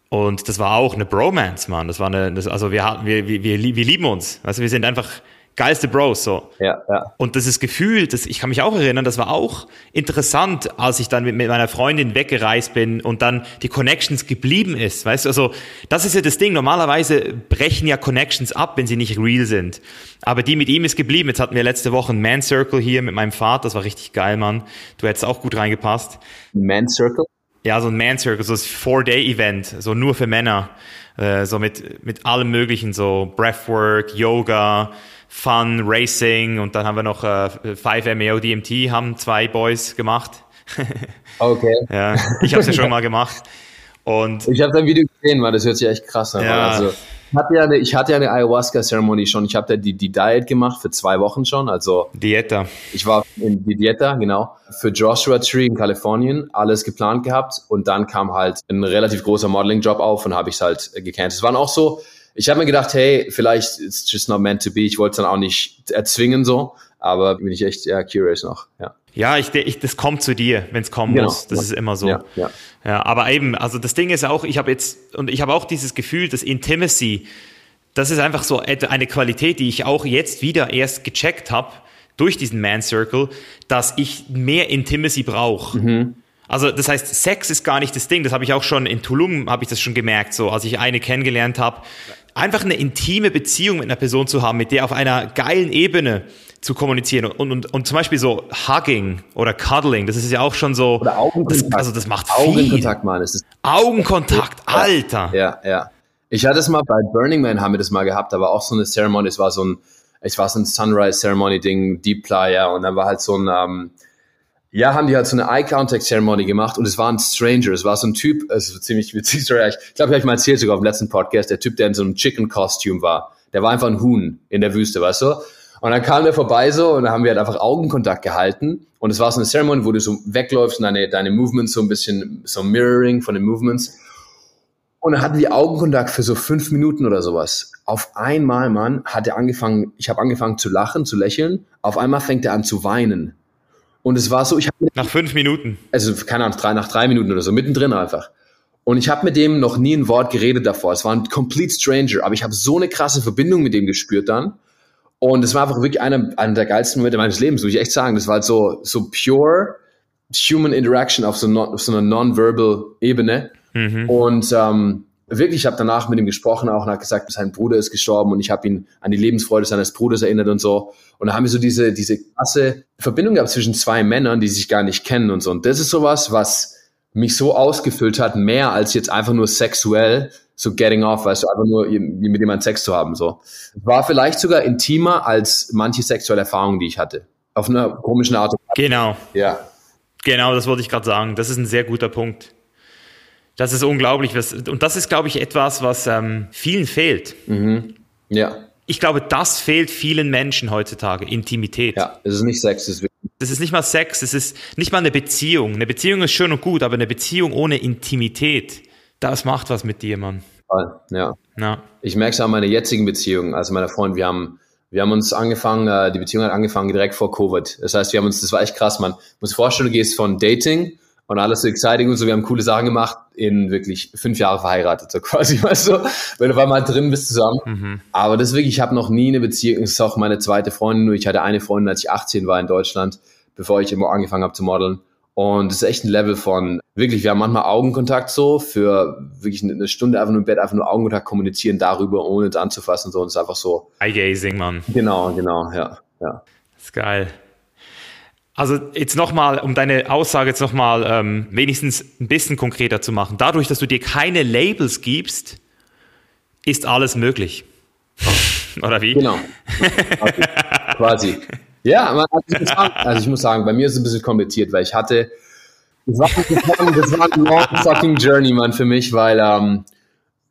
Speaker 1: Und das war auch eine Bromance, Mann. Das war eine, das, also wir, wir, wir, wir lieben uns. Also wir sind einfach geilste Bros so.
Speaker 2: Ja, ja.
Speaker 1: Und das ist Gefühl, das, ich kann mich auch erinnern, das war auch interessant, als ich dann mit, mit meiner Freundin weggereist bin und dann die Connections geblieben ist. Weißt du, also das ist ja das Ding. Normalerweise brechen ja Connections ab, wenn sie nicht real sind. Aber die mit ihm ist geblieben. Jetzt hatten wir letzte Woche einen Man Circle hier mit meinem Vater. Das war richtig geil, Mann. Du hättest auch gut reingepasst.
Speaker 2: Man Circle?
Speaker 1: Ja, so ein Man Circle, so ein Four-Day-Event, so nur für Männer. Äh, so mit, mit allem möglichen, so Breathwork, Yoga, Fun, Racing und dann haben wir noch äh, 5MEO DMT, haben zwei Boys gemacht.
Speaker 2: okay.
Speaker 1: ja, ich habe es ja schon mal gemacht. Und
Speaker 2: ich habe dein Video gesehen, weil das hört sich echt krass an. Ja. Also, ich hatte ja eine, ich hatte ja eine Ayahuasca-Zeremonie schon. Ich habe da die, die Diet gemacht für zwei Wochen schon. Also
Speaker 1: Dieta.
Speaker 2: Ich war in die Dieta, genau. Für Joshua Tree in Kalifornien alles geplant gehabt. Und dann kam halt ein relativ großer Modeling-Job auf und habe ich es halt gecancelt. Es waren auch so, ich habe mir gedacht, hey, vielleicht it's just not meant to be. Ich wollte es dann auch nicht erzwingen so, aber bin ich echt ja, curious noch. Ja.
Speaker 1: Ja, ich, ich, das kommt zu dir, wenn es kommen genau. muss. Das ist immer so.
Speaker 2: Ja, ja.
Speaker 1: ja, aber eben, also das Ding ist auch, ich habe jetzt, und ich habe auch dieses Gefühl, dass Intimacy, das ist einfach so eine Qualität, die ich auch jetzt wieder erst gecheckt habe durch diesen Man Circle, dass ich mehr Intimacy brauche. Mhm. Also das heißt, Sex ist gar nicht das Ding. Das habe ich auch schon in Tulum, habe ich das schon gemerkt, so als ich eine kennengelernt habe. Einfach eine intime Beziehung mit einer Person zu haben, mit der auf einer geilen Ebene zu kommunizieren und, und, und zum Beispiel so Hugging oder Cuddling, das ist ja auch schon so.
Speaker 2: Oder Augenkontakt.
Speaker 1: Das, also das macht viel.
Speaker 2: Augenkontakt, Mann. Das ist
Speaker 1: Augenkontakt, Alter.
Speaker 2: Ja, ja. Ich hatte es mal bei Burning Man, haben wir das mal gehabt, da war auch so eine Ceremony, es war so ein, es war so ein Sunrise Ceremony Ding, Deep Playa und dann war halt so ein, ähm, ja, haben die halt so eine Eye Contact Ceremony gemacht und es war ein Stranger, es war so ein Typ, es ist ziemlich witzig, sorry, ich glaube, ich habe mal erzählt sogar auf dem letzten Podcast, der Typ, der in so einem Chicken Costume war, der war einfach ein Huhn in der Wüste, weißt du? Und dann kam der vorbei so und dann haben wir halt einfach Augenkontakt gehalten. Und es war so eine Ceremony, wo du so wegläufst und deine, deine Movements so ein bisschen, so Mirroring von den Movements. Und dann hatten wir Augenkontakt für so fünf Minuten oder sowas. Auf einmal, Mann, hat er angefangen, ich habe angefangen zu lachen, zu lächeln. Auf einmal fängt er an zu weinen. Und es war so, ich habe
Speaker 1: Nach fünf Minuten.
Speaker 2: also keine Ahnung, drei, nach drei Minuten oder so, mittendrin einfach. Und ich habe mit dem noch nie ein Wort geredet davor. Es war ein complete stranger, aber ich habe so eine krasse Verbindung mit dem gespürt dann. Und es war einfach wirklich einer, einer der geilsten Momente meines Lebens, muss ich echt sagen. Das war halt so, so pure human interaction auf so, non, auf so einer non-verbal Ebene. Und ähm, wirklich, ich habe danach mit ihm gesprochen auch und hat gesagt, sein Bruder ist gestorben und ich habe ihn an die Lebensfreude seines Bruders erinnert und so. Und da haben wir so diese, diese krasse Verbindung gehabt zwischen zwei Männern, die sich gar nicht kennen und so. Und das ist sowas, was mich so ausgefüllt hat, mehr als jetzt einfach nur sexuell, so getting off, weißt du, einfach nur mit jemandem Sex zu haben, so. War vielleicht sogar intimer als manche sexuelle Erfahrungen, die ich hatte. Auf einer komischen Art und Weise.
Speaker 1: Genau,
Speaker 2: Ja.
Speaker 1: genau, das wollte ich gerade sagen. Das ist ein sehr guter Punkt. Das ist unglaublich. Was, und das ist, glaube ich, etwas, was ähm, vielen fehlt.
Speaker 2: Ja.
Speaker 1: Ich glaube, das fehlt vielen Menschen heutzutage, Intimität.
Speaker 2: Ja. Es ist nicht Sex, es ist
Speaker 1: Das ist nicht mal Sex, es ist nicht mal eine Beziehung. Eine Beziehung ist schön und gut, aber eine Beziehung ohne Intimität, das macht was mit dir, Mann.
Speaker 2: Ja.
Speaker 1: Ja.
Speaker 2: Ich merke es an meiner jetzigen Beziehung, also meiner Freundin, wir haben, wir haben uns angefangen, äh, die Beziehung hat angefangen direkt vor Covid. Das heißt, wir haben uns, das war echt krass, man muss sich vorstellen, du gehst von Dating und alles so exciting und so, wir haben coole Sachen gemacht, in wirklich fünf Jahre verheiratet, so quasi, weißt du, wenn du auf einmal drin bist zusammen. Aber das ist wirklich, ich habe noch nie eine Beziehung, das ist auch meine zweite Freundin, nur ich hatte eine Freundin, als ich 18 war in Deutschland, bevor ich immer angefangen habe zu modeln. Und das ist echt ein Level von, wirklich, wir haben manchmal Augenkontakt so, für wirklich eine Stunde einfach nur im Bett, einfach nur Augenkontakt kommunizieren darüber, ohne es anzufassen, so, und es ist einfach so,
Speaker 1: Eye-Gazing, Mann.
Speaker 2: genau, genau, ja, ja.
Speaker 1: Das ist geil. Also jetzt nochmal, um deine Aussage jetzt nochmal ähm, wenigstens ein bisschen konkreter zu machen. Dadurch, dass du dir keine Labels gibst, ist alles möglich. Oder wie?
Speaker 2: Genau. Quasi. Quasi. Ja, aber also ich, sagen, also ich muss sagen, bei mir ist es ein bisschen kompliziert, weil ich hatte, das war, das war, das war ein long fucking journey, Mann, für mich, weil ähm,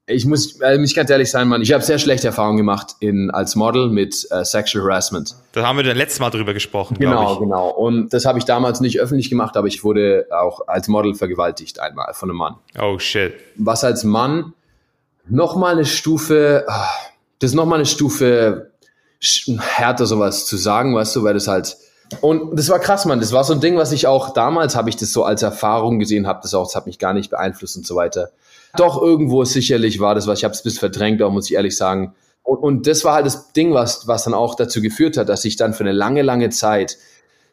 Speaker 2: ich muss äh, mich ganz ehrlich sein, Mann, ich habe sehr schlechte Erfahrungen gemacht in, als Model mit äh, Sexual Harassment.
Speaker 1: Da haben wir das letzte Mal drüber gesprochen,
Speaker 2: Genau, genau. Und das habe ich damals nicht öffentlich gemacht, aber ich wurde auch als Model vergewaltigt einmal von einem Mann.
Speaker 1: Oh shit.
Speaker 2: was als Mann nochmal eine Stufe, ah, das ist nochmal eine Stufe härter sowas zu sagen, weißt du, weil das halt, und das war krass, Mann, das war so ein Ding, was ich auch damals, habe ich das so als Erfahrung gesehen, habe das auch, das hat mich gar nicht beeinflusst und so weiter. Doch irgendwo sicherlich war das was, ich habe es bis verdrängt, auch muss ich ehrlich sagen. Und, und das war halt das Ding, was, was dann auch dazu geführt hat, dass ich dann für eine lange, lange Zeit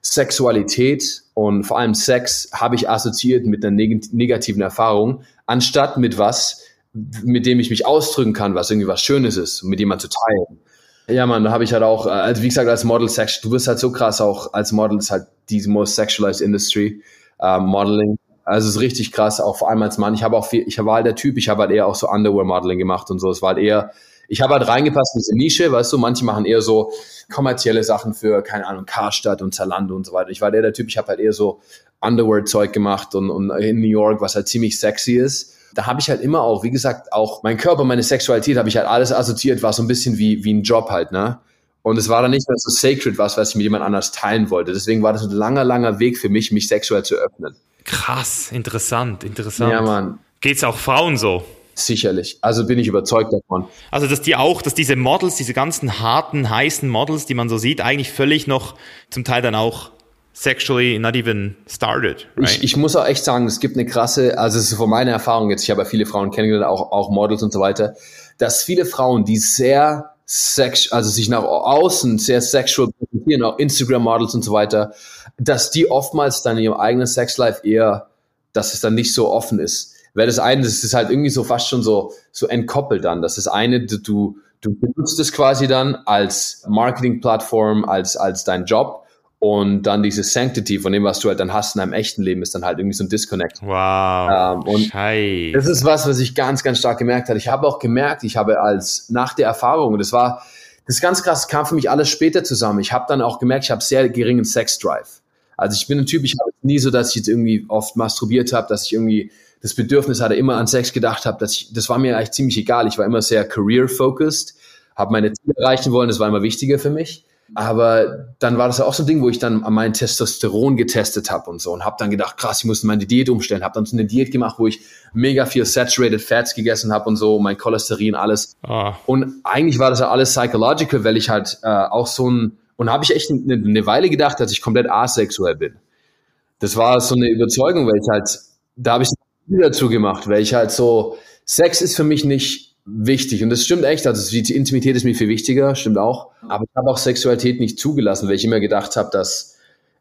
Speaker 2: Sexualität und vor allem Sex habe ich assoziiert mit einer neg negativen Erfahrung, anstatt mit was, mit dem ich mich ausdrücken kann, was irgendwie was Schönes ist, mit jemand zu teilen. Ja, man, da habe ich halt auch, äh, also wie gesagt, als Model Sex, du bist halt so krass auch als Model, ist halt die most sexualized industry, äh, Modeling. Also es ist richtig krass, auch vor allem als Mann. Ich habe auch viel, ich war halt der Typ, ich habe halt eher auch so Underwear-Modeling gemacht und so. Es war halt eher, ich habe halt reingepasst in diese Nische, weißt du, manche machen eher so kommerzielle Sachen für, keine Ahnung, Karstadt und Zalando und so weiter. Ich war halt eher der Typ, ich habe halt eher so Underwear-Zeug gemacht und, und in New York, was halt ziemlich sexy ist. Da habe ich halt immer auch, wie gesagt, auch mein Körper, meine Sexualität, habe ich halt alles assoziiert, war so ein bisschen wie, wie ein Job halt, ne? Und es war dann nicht mehr so sacred was, was ich mit jemand anders teilen wollte. Deswegen war das ein langer, langer Weg für mich, mich sexuell zu öffnen.
Speaker 1: Krass, interessant, interessant.
Speaker 2: Ja, Mann.
Speaker 1: Geht's auch Frauen so?
Speaker 2: Sicherlich. Also bin ich überzeugt davon.
Speaker 1: Also, dass die auch, dass diese Models, diese ganzen harten, heißen Models, die man so sieht, eigentlich völlig noch zum Teil dann auch sexually not even started. Right?
Speaker 2: Ich, ich muss auch echt sagen, es gibt eine krasse, also es ist von meiner Erfahrung jetzt, ich habe ja viele Frauen kennengelernt, auch, auch Models und so weiter, dass viele Frauen, die sehr sex, also sich nach außen sehr sexual präsentieren, auch Instagram-Models und so weiter, dass die oftmals dann in ihrem eigenen Sexlife eher dass es dann nicht so offen ist. Weil das eine, das ist halt irgendwie so fast schon so, so entkoppelt dann. Das ist eine, du, du benutzt es quasi dann als Marketingplattform, als, als dein Job. Und dann dieses Sanctity von dem, was du halt dann hast in deinem echten Leben, ist dann halt irgendwie so ein Disconnect.
Speaker 1: Wow.
Speaker 2: Ähm, und
Speaker 1: Scheiße.
Speaker 2: das ist was, was ich ganz, ganz stark gemerkt habe. Ich habe auch gemerkt, ich habe als nach der Erfahrung, und das war, das ist ganz krass, kam für mich alles später zusammen. Ich habe dann auch gemerkt, ich habe sehr geringen Sex-Drive. Also ich bin ein Typ, ich habe nie so, dass ich jetzt irgendwie oft masturbiert habe, dass ich irgendwie das Bedürfnis hatte, immer an Sex gedacht habe. Dass ich, das war mir eigentlich ziemlich egal. Ich war immer sehr career-focused, habe meine Ziele erreichen wollen, das war immer wichtiger für mich. Aber dann war das auch so ein Ding, wo ich dann an meinem Testosteron getestet habe und so und habe dann gedacht, krass, ich muss meine Diät umstellen. Habe dann so eine Diät gemacht, wo ich mega viel saturated Fats gegessen habe und so, mein Cholesterin, alles.
Speaker 1: Ah.
Speaker 2: Und eigentlich war das ja alles psychological, weil ich halt äh, auch so ein und habe ich echt eine, eine Weile gedacht, dass ich komplett asexuell bin. Das war so eine Überzeugung, weil ich halt da habe ich ein dazu gemacht, weil ich halt so Sex ist für mich nicht wichtig. Und das stimmt echt, also die Intimität ist mir viel wichtiger, stimmt auch, aber ich habe auch Sexualität nicht zugelassen, weil ich immer gedacht habe, dass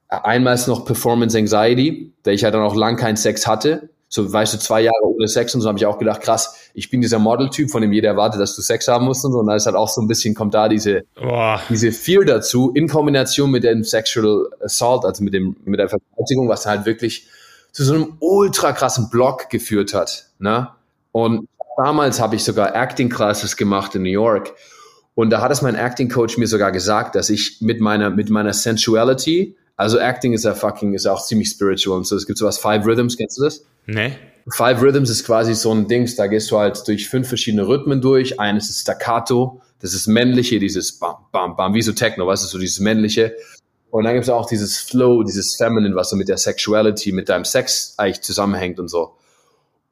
Speaker 2: einmal ist noch Performance Anxiety, weil ich halt dann auch lang keinen Sex hatte, so weißt du, zwei Jahre ohne Sex und so habe ich auch gedacht, krass, ich bin dieser Model-Typ, von dem jeder erwartet, dass du Sex haben musst und so, und da ist halt auch so ein bisschen, kommt da diese,
Speaker 1: Boah.
Speaker 2: diese Fear dazu, in Kombination mit dem Sexual Assault, also mit dem, mit der Vergewaltigung, was halt wirklich zu so einem ultra krassen Block geführt hat, ne? Und damals habe ich sogar Acting Classes gemacht in New York. Und da hat es mein Acting Coach mir sogar gesagt, dass ich mit meiner, mit meiner Sensuality, also Acting ist ja fucking, ist auch ziemlich spiritual und so. Es gibt sowas, Five Rhythms, kennst du das?
Speaker 1: Ne?
Speaker 2: Five Rhythms ist quasi so ein Dings, da gehst du halt durch fünf verschiedene Rhythmen durch. Eines ist Staccato, das ist männliche, dieses Bam, Bam, Bam, wie so Techno, weißt du, so dieses männliche. Und dann gibt es auch dieses Flow, dieses Feminine, was so mit der Sexuality, mit deinem Sex eigentlich zusammenhängt und so.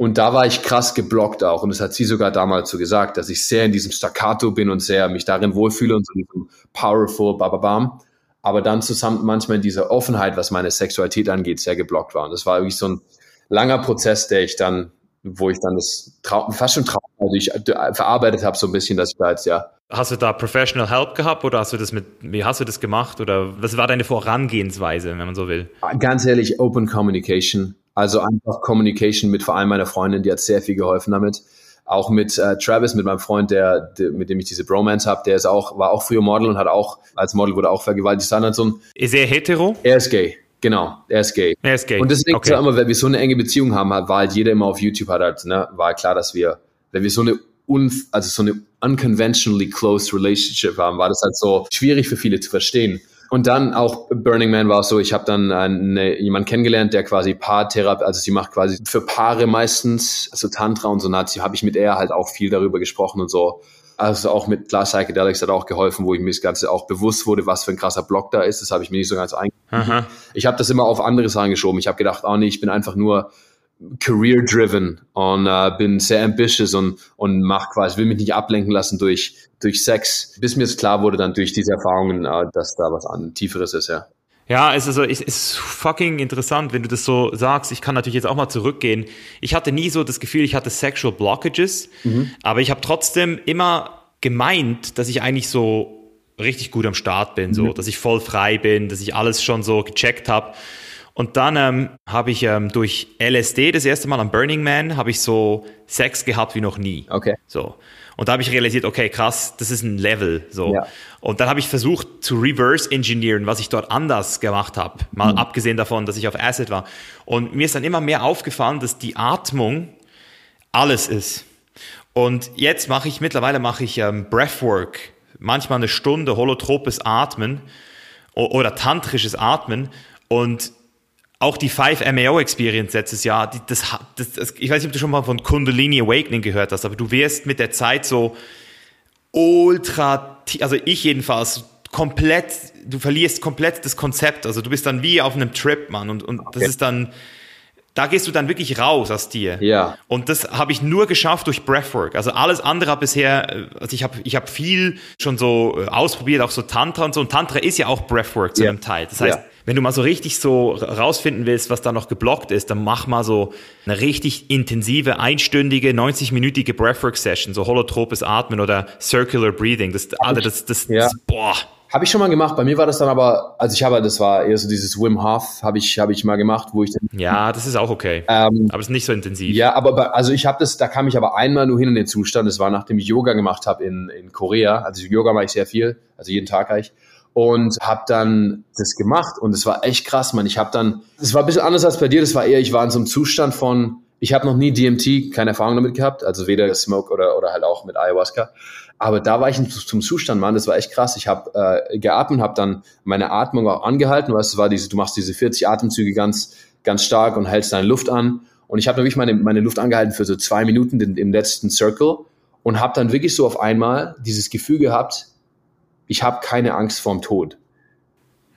Speaker 2: Und da war ich krass geblockt auch. Und das hat sie sogar damals so gesagt, dass ich sehr in diesem Staccato bin und sehr mich darin wohlfühle und so diesem powerful, bababam. Aber dann zusammen manchmal in dieser Offenheit, was meine Sexualität angeht, sehr geblockt war. Und das war wirklich so ein langer Prozess, der ich dann, wo ich dann das Trau fast schon Traum, also ich äh, verarbeitet habe so ein bisschen, dass ich da jetzt ja
Speaker 1: Hast du da Professional Help gehabt oder hast du das mit, wie hast du das gemacht oder was war deine Vorangehensweise, wenn man so will?
Speaker 2: Ganz ehrlich, Open Communication. Also einfach Communication mit vor allem meiner Freundin, die hat sehr viel geholfen damit. Auch mit äh, Travis, mit meinem Freund, der, der, mit dem ich diese Bromance habe, der ist auch, war auch früher Model und hat auch, als Model wurde auch vergewaltigt. Ist halt so ein,
Speaker 1: Ist er hetero?
Speaker 2: er ist gay, genau, er ist gay.
Speaker 1: Er ist gay.
Speaker 2: Und deswegen
Speaker 1: okay.
Speaker 2: immer, wenn wir so eine enge Beziehung haben, war halt jeder immer auf YouTube, hat halt, ne, war klar, dass wir, wenn wir so eine un, also so eine unconventionally close relationship haben, war das halt so schwierig für viele zu verstehen. Und dann auch Burning Man war es so, ich habe dann eine, jemanden kennengelernt, der quasi Paartherapie, also sie macht quasi für Paare meistens, also Tantra und so, habe ich mit er halt auch viel darüber gesprochen und so. Also auch mit klar Psychedelics hat auch geholfen, wo ich mir das Ganze auch bewusst wurde, was für ein krasser Block da ist. Das habe ich mir nicht so ganz eingegangen. Ich habe das immer auf andere Sachen geschoben. Ich habe gedacht, oh nee, ich bin einfach nur career-driven und äh, bin sehr ambitious und, und mach quasi, will mich nicht ablenken lassen durch, durch Sex, bis mir es klar wurde dann durch diese Erfahrungen, äh, dass da was an Tieferes ist, ja.
Speaker 1: Ja, es ist, also, es ist fucking interessant, wenn du das so sagst. Ich kann natürlich jetzt auch mal zurückgehen. Ich hatte nie so das Gefühl, ich hatte Sexual Blockages, aber ich habe trotzdem immer gemeint, dass ich eigentlich so richtig gut am Start bin, so, dass ich voll frei bin, dass ich alles schon so gecheckt habe. Und dann ähm, habe ich ähm, durch LSD das erste Mal am Burning Man habe ich so Sex gehabt wie noch nie.
Speaker 2: Okay.
Speaker 1: So. Und da habe ich realisiert, okay, krass, das ist ein Level. So.
Speaker 2: Ja.
Speaker 1: Und dann habe ich versucht zu reverse engineeren, was ich dort anders gemacht habe. Mal abgesehen davon, dass ich auf Acid war. Und mir ist dann immer mehr aufgefallen, dass die Atmung alles ist. Und jetzt mache ich, mittlerweile mache ich ähm, Breathwork. Manchmal eine Stunde holotropes Atmen oder tantrisches Atmen. Und auch die 5MAO Experience letztes Jahr, die, das, hat- das, das, ich weiß nicht, ob du schon mal von Kundalini Awakening gehört hast, aber du wirst mit der Zeit so ultra, also ich jedenfalls, komplett, du verlierst komplett das Konzept. Also du bist dann wie auf einem Trip, Mann. Und, und das
Speaker 2: Okay.
Speaker 1: ist dann, da gehst du dann wirklich raus aus dir.
Speaker 2: Ja.
Speaker 1: Und das habe ich nur geschafft durch Breathwork. Also alles andere bisher, äh, also ich habe ich hab viel schon so äh, ausprobiert, auch so Tantra und so. Und Tantra ist ja auch Breathwork zu
Speaker 2: Ja.
Speaker 1: einem Teil. Das heißt,
Speaker 2: Ja.
Speaker 1: Wenn du mal so richtig so rausfinden willst, was da noch geblockt ist, dann mach mal so eine richtig intensive, einstündige, 90-minütige Breathwork-Session, so holotropes Atmen oder Circular Breathing. Das, Alter, das, das,
Speaker 2: Ja.
Speaker 1: das boah.
Speaker 2: Habe ich schon mal gemacht. Bei mir war das dann aber, also ich habe, das war eher so dieses Wim Hof, habe ich, habe ich mal gemacht, wo ich dann.
Speaker 1: Ja, das ist auch okay.
Speaker 2: Ähm,
Speaker 1: aber es ist nicht so intensiv.
Speaker 2: Ja, aber bei, also ich habe das, da kam ich aber einmal nur hin in den Zustand. Das war nachdem ich Yoga gemacht habe in, in Korea. Also Yoga mache ich sehr viel, also jeden Tag eigentlich und habe dann das gemacht und es war echt krass, man. Ich habe dann, es war ein bisschen anders als bei dir. Das war eher, ich war in so einem Zustand von, ich habe noch nie DMT, keine Erfahrung damit gehabt, also weder Smoke oder oder halt auch mit Ayahuasca. Aber da war ich zum Zustand, Mann, das war echt krass. Ich habe äh, geatmet, habe dann meine Atmung auch angehalten. Weißt, du, war diese, du machst diese 40 Atemzüge ganz, ganz stark und hältst deine Luft an. Und ich habe wirklich meine, meine Luft angehalten für so zwei Minuten den, im letzten Circle und habe dann wirklich so auf einmal dieses Gefühl gehabt, ich habe keine Angst vorm Tod.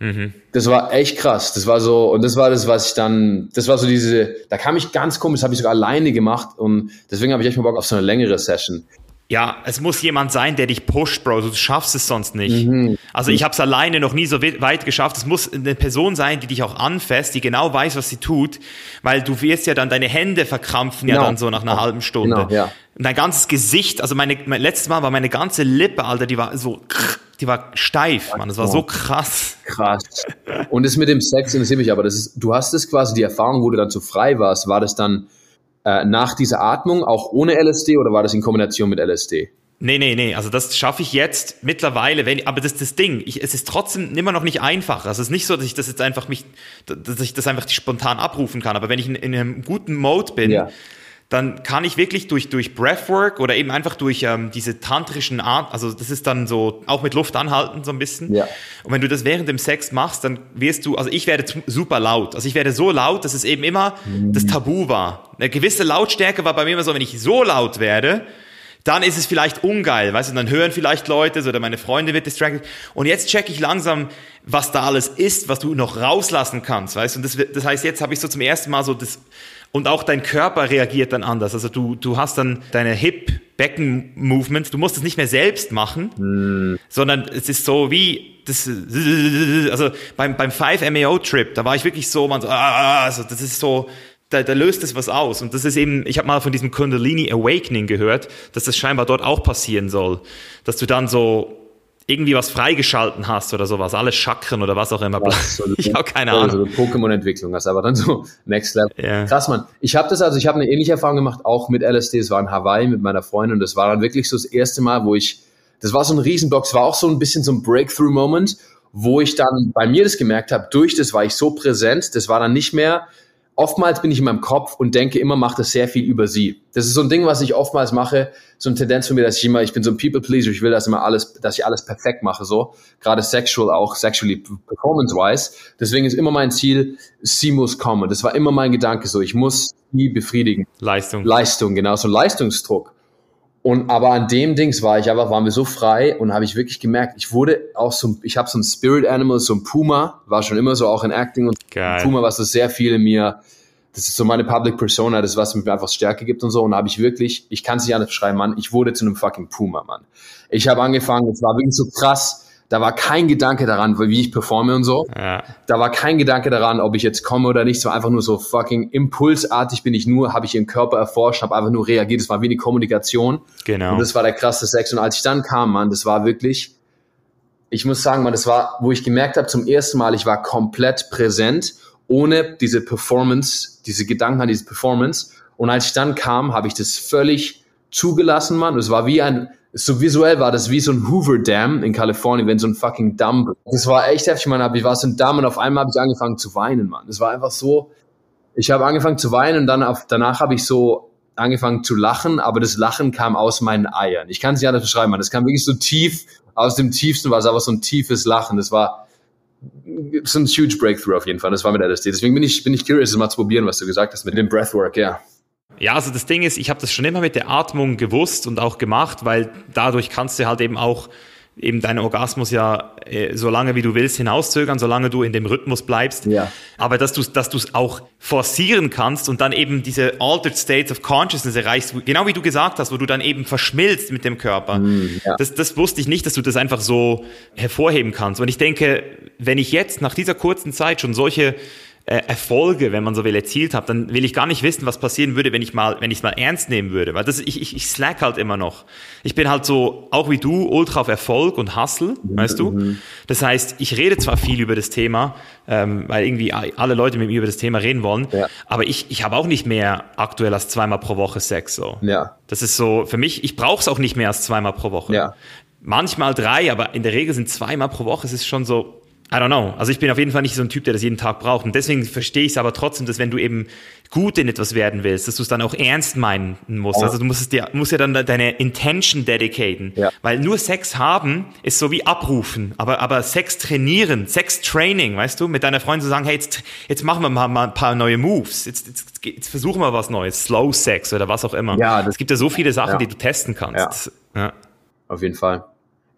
Speaker 2: Mhm. Das war echt krass. Das war so, und das war das, was ich dann, das war so diese, da kam ich ganz komisch, das habe ich sogar alleine gemacht und deswegen habe ich echt mal Bock auf so eine längere Session.
Speaker 1: Ja, es muss jemand sein, der dich pusht, Bro. Du schaffst es sonst nicht. Mhm. Also ich habe es alleine noch nie so weit geschafft. Es muss eine Person sein, die dich auch anfasst, die genau weiß, was sie tut, weil du wirst ja dann deine Hände verkrampfen genau. ja dann so nach einer halben Stunde. Genau, ja. Und dein ganzes Gesicht, also meine, mein letztes Mal war meine ganze Lippe, Alter, die war so, die war steif, Mann. Das war so krass.
Speaker 2: Krass. Und das mit dem Sex interessiert mich aber. Das ist, du hast es quasi die Erfahrung, wo du dann zu frei warst. War das dann äh, nach dieser Atmung auch ohne LSD oder war das in Kombination mit LSD?
Speaker 1: Nee, nee, nee, also das schaffe ich jetzt mittlerweile, wenn, aber das ist das Ding, ich, es ist trotzdem immer noch nicht einfach. Also es ist nicht so, dass ich das jetzt einfach mich, dass ich das einfach spontan abrufen kann, aber wenn ich in, in einem guten Mode bin, ja dann kann ich wirklich durch, durch Breathwork oder eben einfach durch ähm, diese tantrischen Art, also das ist dann so auch mit Luft anhalten so ein bisschen. Ja. Und wenn du das während dem Sex machst, dann wirst du, also ich werde super laut. Also ich werde so laut, dass es eben immer mhm. das Tabu war. Eine gewisse Lautstärke war bei mir immer so, wenn ich so laut werde, dann ist es vielleicht ungeil, weißt du, dann hören vielleicht Leute oder meine Freunde wird distracted. Und jetzt checke ich langsam, was da alles ist, was du noch rauslassen kannst, weißt du. Und das, das heißt, jetzt habe ich so zum ersten Mal so das und auch dein Körper reagiert dann anders. Also du, du hast dann deine Hip-Becken-Movements. Du musst es nicht mehr selbst machen, mm. sondern es ist so wie das, also beim, beim 5-MAO-Trip, da war ich wirklich so, man so, ah, also das ist so, da, da löst es was aus. Und das ist eben, ich habe mal von diesem Kundalini Awakening gehört, dass das scheinbar dort auch passieren soll. Dass du dann so irgendwie was freigeschalten hast oder sowas, alles Chakren oder was auch immer. Ja, so ich habe keine Ahnung. So
Speaker 2: Pokémon-Entwicklung, das ist aber dann so Next Level. Ja. Krass, Mann. Ich habe das also, ich habe eine ähnliche Erfahrung gemacht, auch mit LSD. Es war in Hawaii mit meiner Freundin und das war dann wirklich so das erste Mal, wo ich, das war so ein Riesenblock, es war auch so ein bisschen so ein Breakthrough-Moment, wo ich dann bei mir das gemerkt habe, durch das war ich so präsent, das war dann nicht mehr, oftmals bin ich in meinem Kopf und denke immer, macht das sehr viel über sie. Das ist so ein Ding, was ich oftmals mache, so eine Tendenz von mir, dass ich immer, ich bin so ein People Pleaser, ich will das immer alles, dass ich alles perfekt mache, so. Gerade sexual auch, sexually performance-wise. Deswegen ist immer mein Ziel, sie muss kommen. Das war immer mein Gedanke, so. Ich muss sie befriedigen.
Speaker 1: Leistung.
Speaker 2: Leistung, genau, so Leistungsdruck. Und aber an dem Dings war ich einfach, waren wir so frei und habe ich wirklich gemerkt, ich wurde auch so, ich habe so ein Spirit Animal, so ein Puma, war schon immer so auch in Acting und Geil. Puma, was das sehr viel in mir, das ist so meine Public Persona, das was mir einfach Stärke gibt und so. Und habe ich wirklich, ich kann es nicht anders beschreiben, Mann, ich wurde zu einem fucking Puma, Mann. Ich habe angefangen, es war wirklich so krass, da war kein Gedanke daran, wie ich performe und so. Ja. Da war kein Gedanke daran, ob ich jetzt komme oder nicht. Es war einfach nur so fucking impulsartig bin ich nur, habe ich ihren Körper erforscht, habe einfach nur reagiert. Es war wie eine Kommunikation. Genau. Und das war der krasse Sex. Und als ich dann kam, Mann, das war wirklich, ich muss sagen, Mann, das war, wo ich gemerkt habe, zum ersten Mal, ich war komplett präsent, ohne diese Performance, diese Gedanken an diese Performance. Und als ich dann kam, habe ich das völlig zugelassen, Mann. Es war wie ein, so visuell war das wie so ein Hoover Dam in Kalifornien, wenn so ein fucking Damm. Das war echt heftig, man. Ich war so ein Damm und auf einmal habe ich angefangen zu weinen, Mann. Das war einfach so. Ich habe angefangen zu weinen und dann auf, danach habe ich so angefangen zu lachen, aber das Lachen kam aus meinen Eiern. Ich kann es nicht anders beschreiben, Mann. Das kam wirklich so tief aus dem tiefsten, war es aber so ein tiefes Lachen. Das war so ein huge Breakthrough auf jeden Fall. Das war mit LSD. Deswegen bin ich, bin ich curious, das mal zu probieren, was du gesagt hast mit dem Breathwork, ja.
Speaker 1: Ja, also das Ding ist, ich habe das schon immer mit der Atmung gewusst und auch gemacht, weil dadurch kannst du halt eben auch eben deinen Orgasmus ja äh, so lange wie du willst hinauszögern, solange du in dem Rhythmus bleibst. Ja. Aber dass du dass du es auch forcieren kannst und dann eben diese altered states of consciousness erreichst, genau wie du gesagt hast, wo du dann eben verschmilzt mit dem Körper. Mm, ja. das, das wusste ich nicht, dass du das einfach so hervorheben kannst. Und ich denke, wenn ich jetzt nach dieser kurzen Zeit schon solche äh, Erfolge, wenn man so will, erzielt habe, dann will ich gar nicht wissen, was passieren würde, wenn ich mal, wenn ich es mal ernst nehmen würde. Weil das, ich, ich, ich slack halt immer noch. Ich bin halt so, auch wie du, ultra auf Erfolg und Hustle, mhm. weißt du? Mhm. Das heißt, ich rede zwar viel über das Thema, ähm, weil irgendwie alle Leute mit mir über das Thema reden wollen, ja. aber ich, ich habe auch nicht mehr aktuell als zweimal pro Woche Sex. So. Ja. Das ist so, für mich, ich brauche es auch nicht mehr als zweimal pro Woche. Ja. Manchmal drei, aber in der Regel sind zweimal pro Woche. Es ist schon so, I don't know. Also ich bin auf jeden Fall nicht so ein Typ, der das jeden Tag braucht. Und deswegen verstehe ich es aber trotzdem, dass wenn du eben gut in etwas werden willst, dass du es dann auch ernst meinen musst. Ja. Also du musst es dir, musst ja dann deine Intention dedicaten. Ja. Weil nur Sex haben ist so wie abrufen. Aber, aber Sex trainieren, Sex Training, weißt du, mit deiner Freundin zu sagen, hey, jetzt, jetzt machen wir mal, mal ein paar neue Moves. Jetzt, jetzt, jetzt versuchen wir was Neues. Slow Sex oder was auch immer. Ja, es gibt ja so viele Sachen, ja. die du testen kannst.
Speaker 2: Ja. Auf jeden Fall.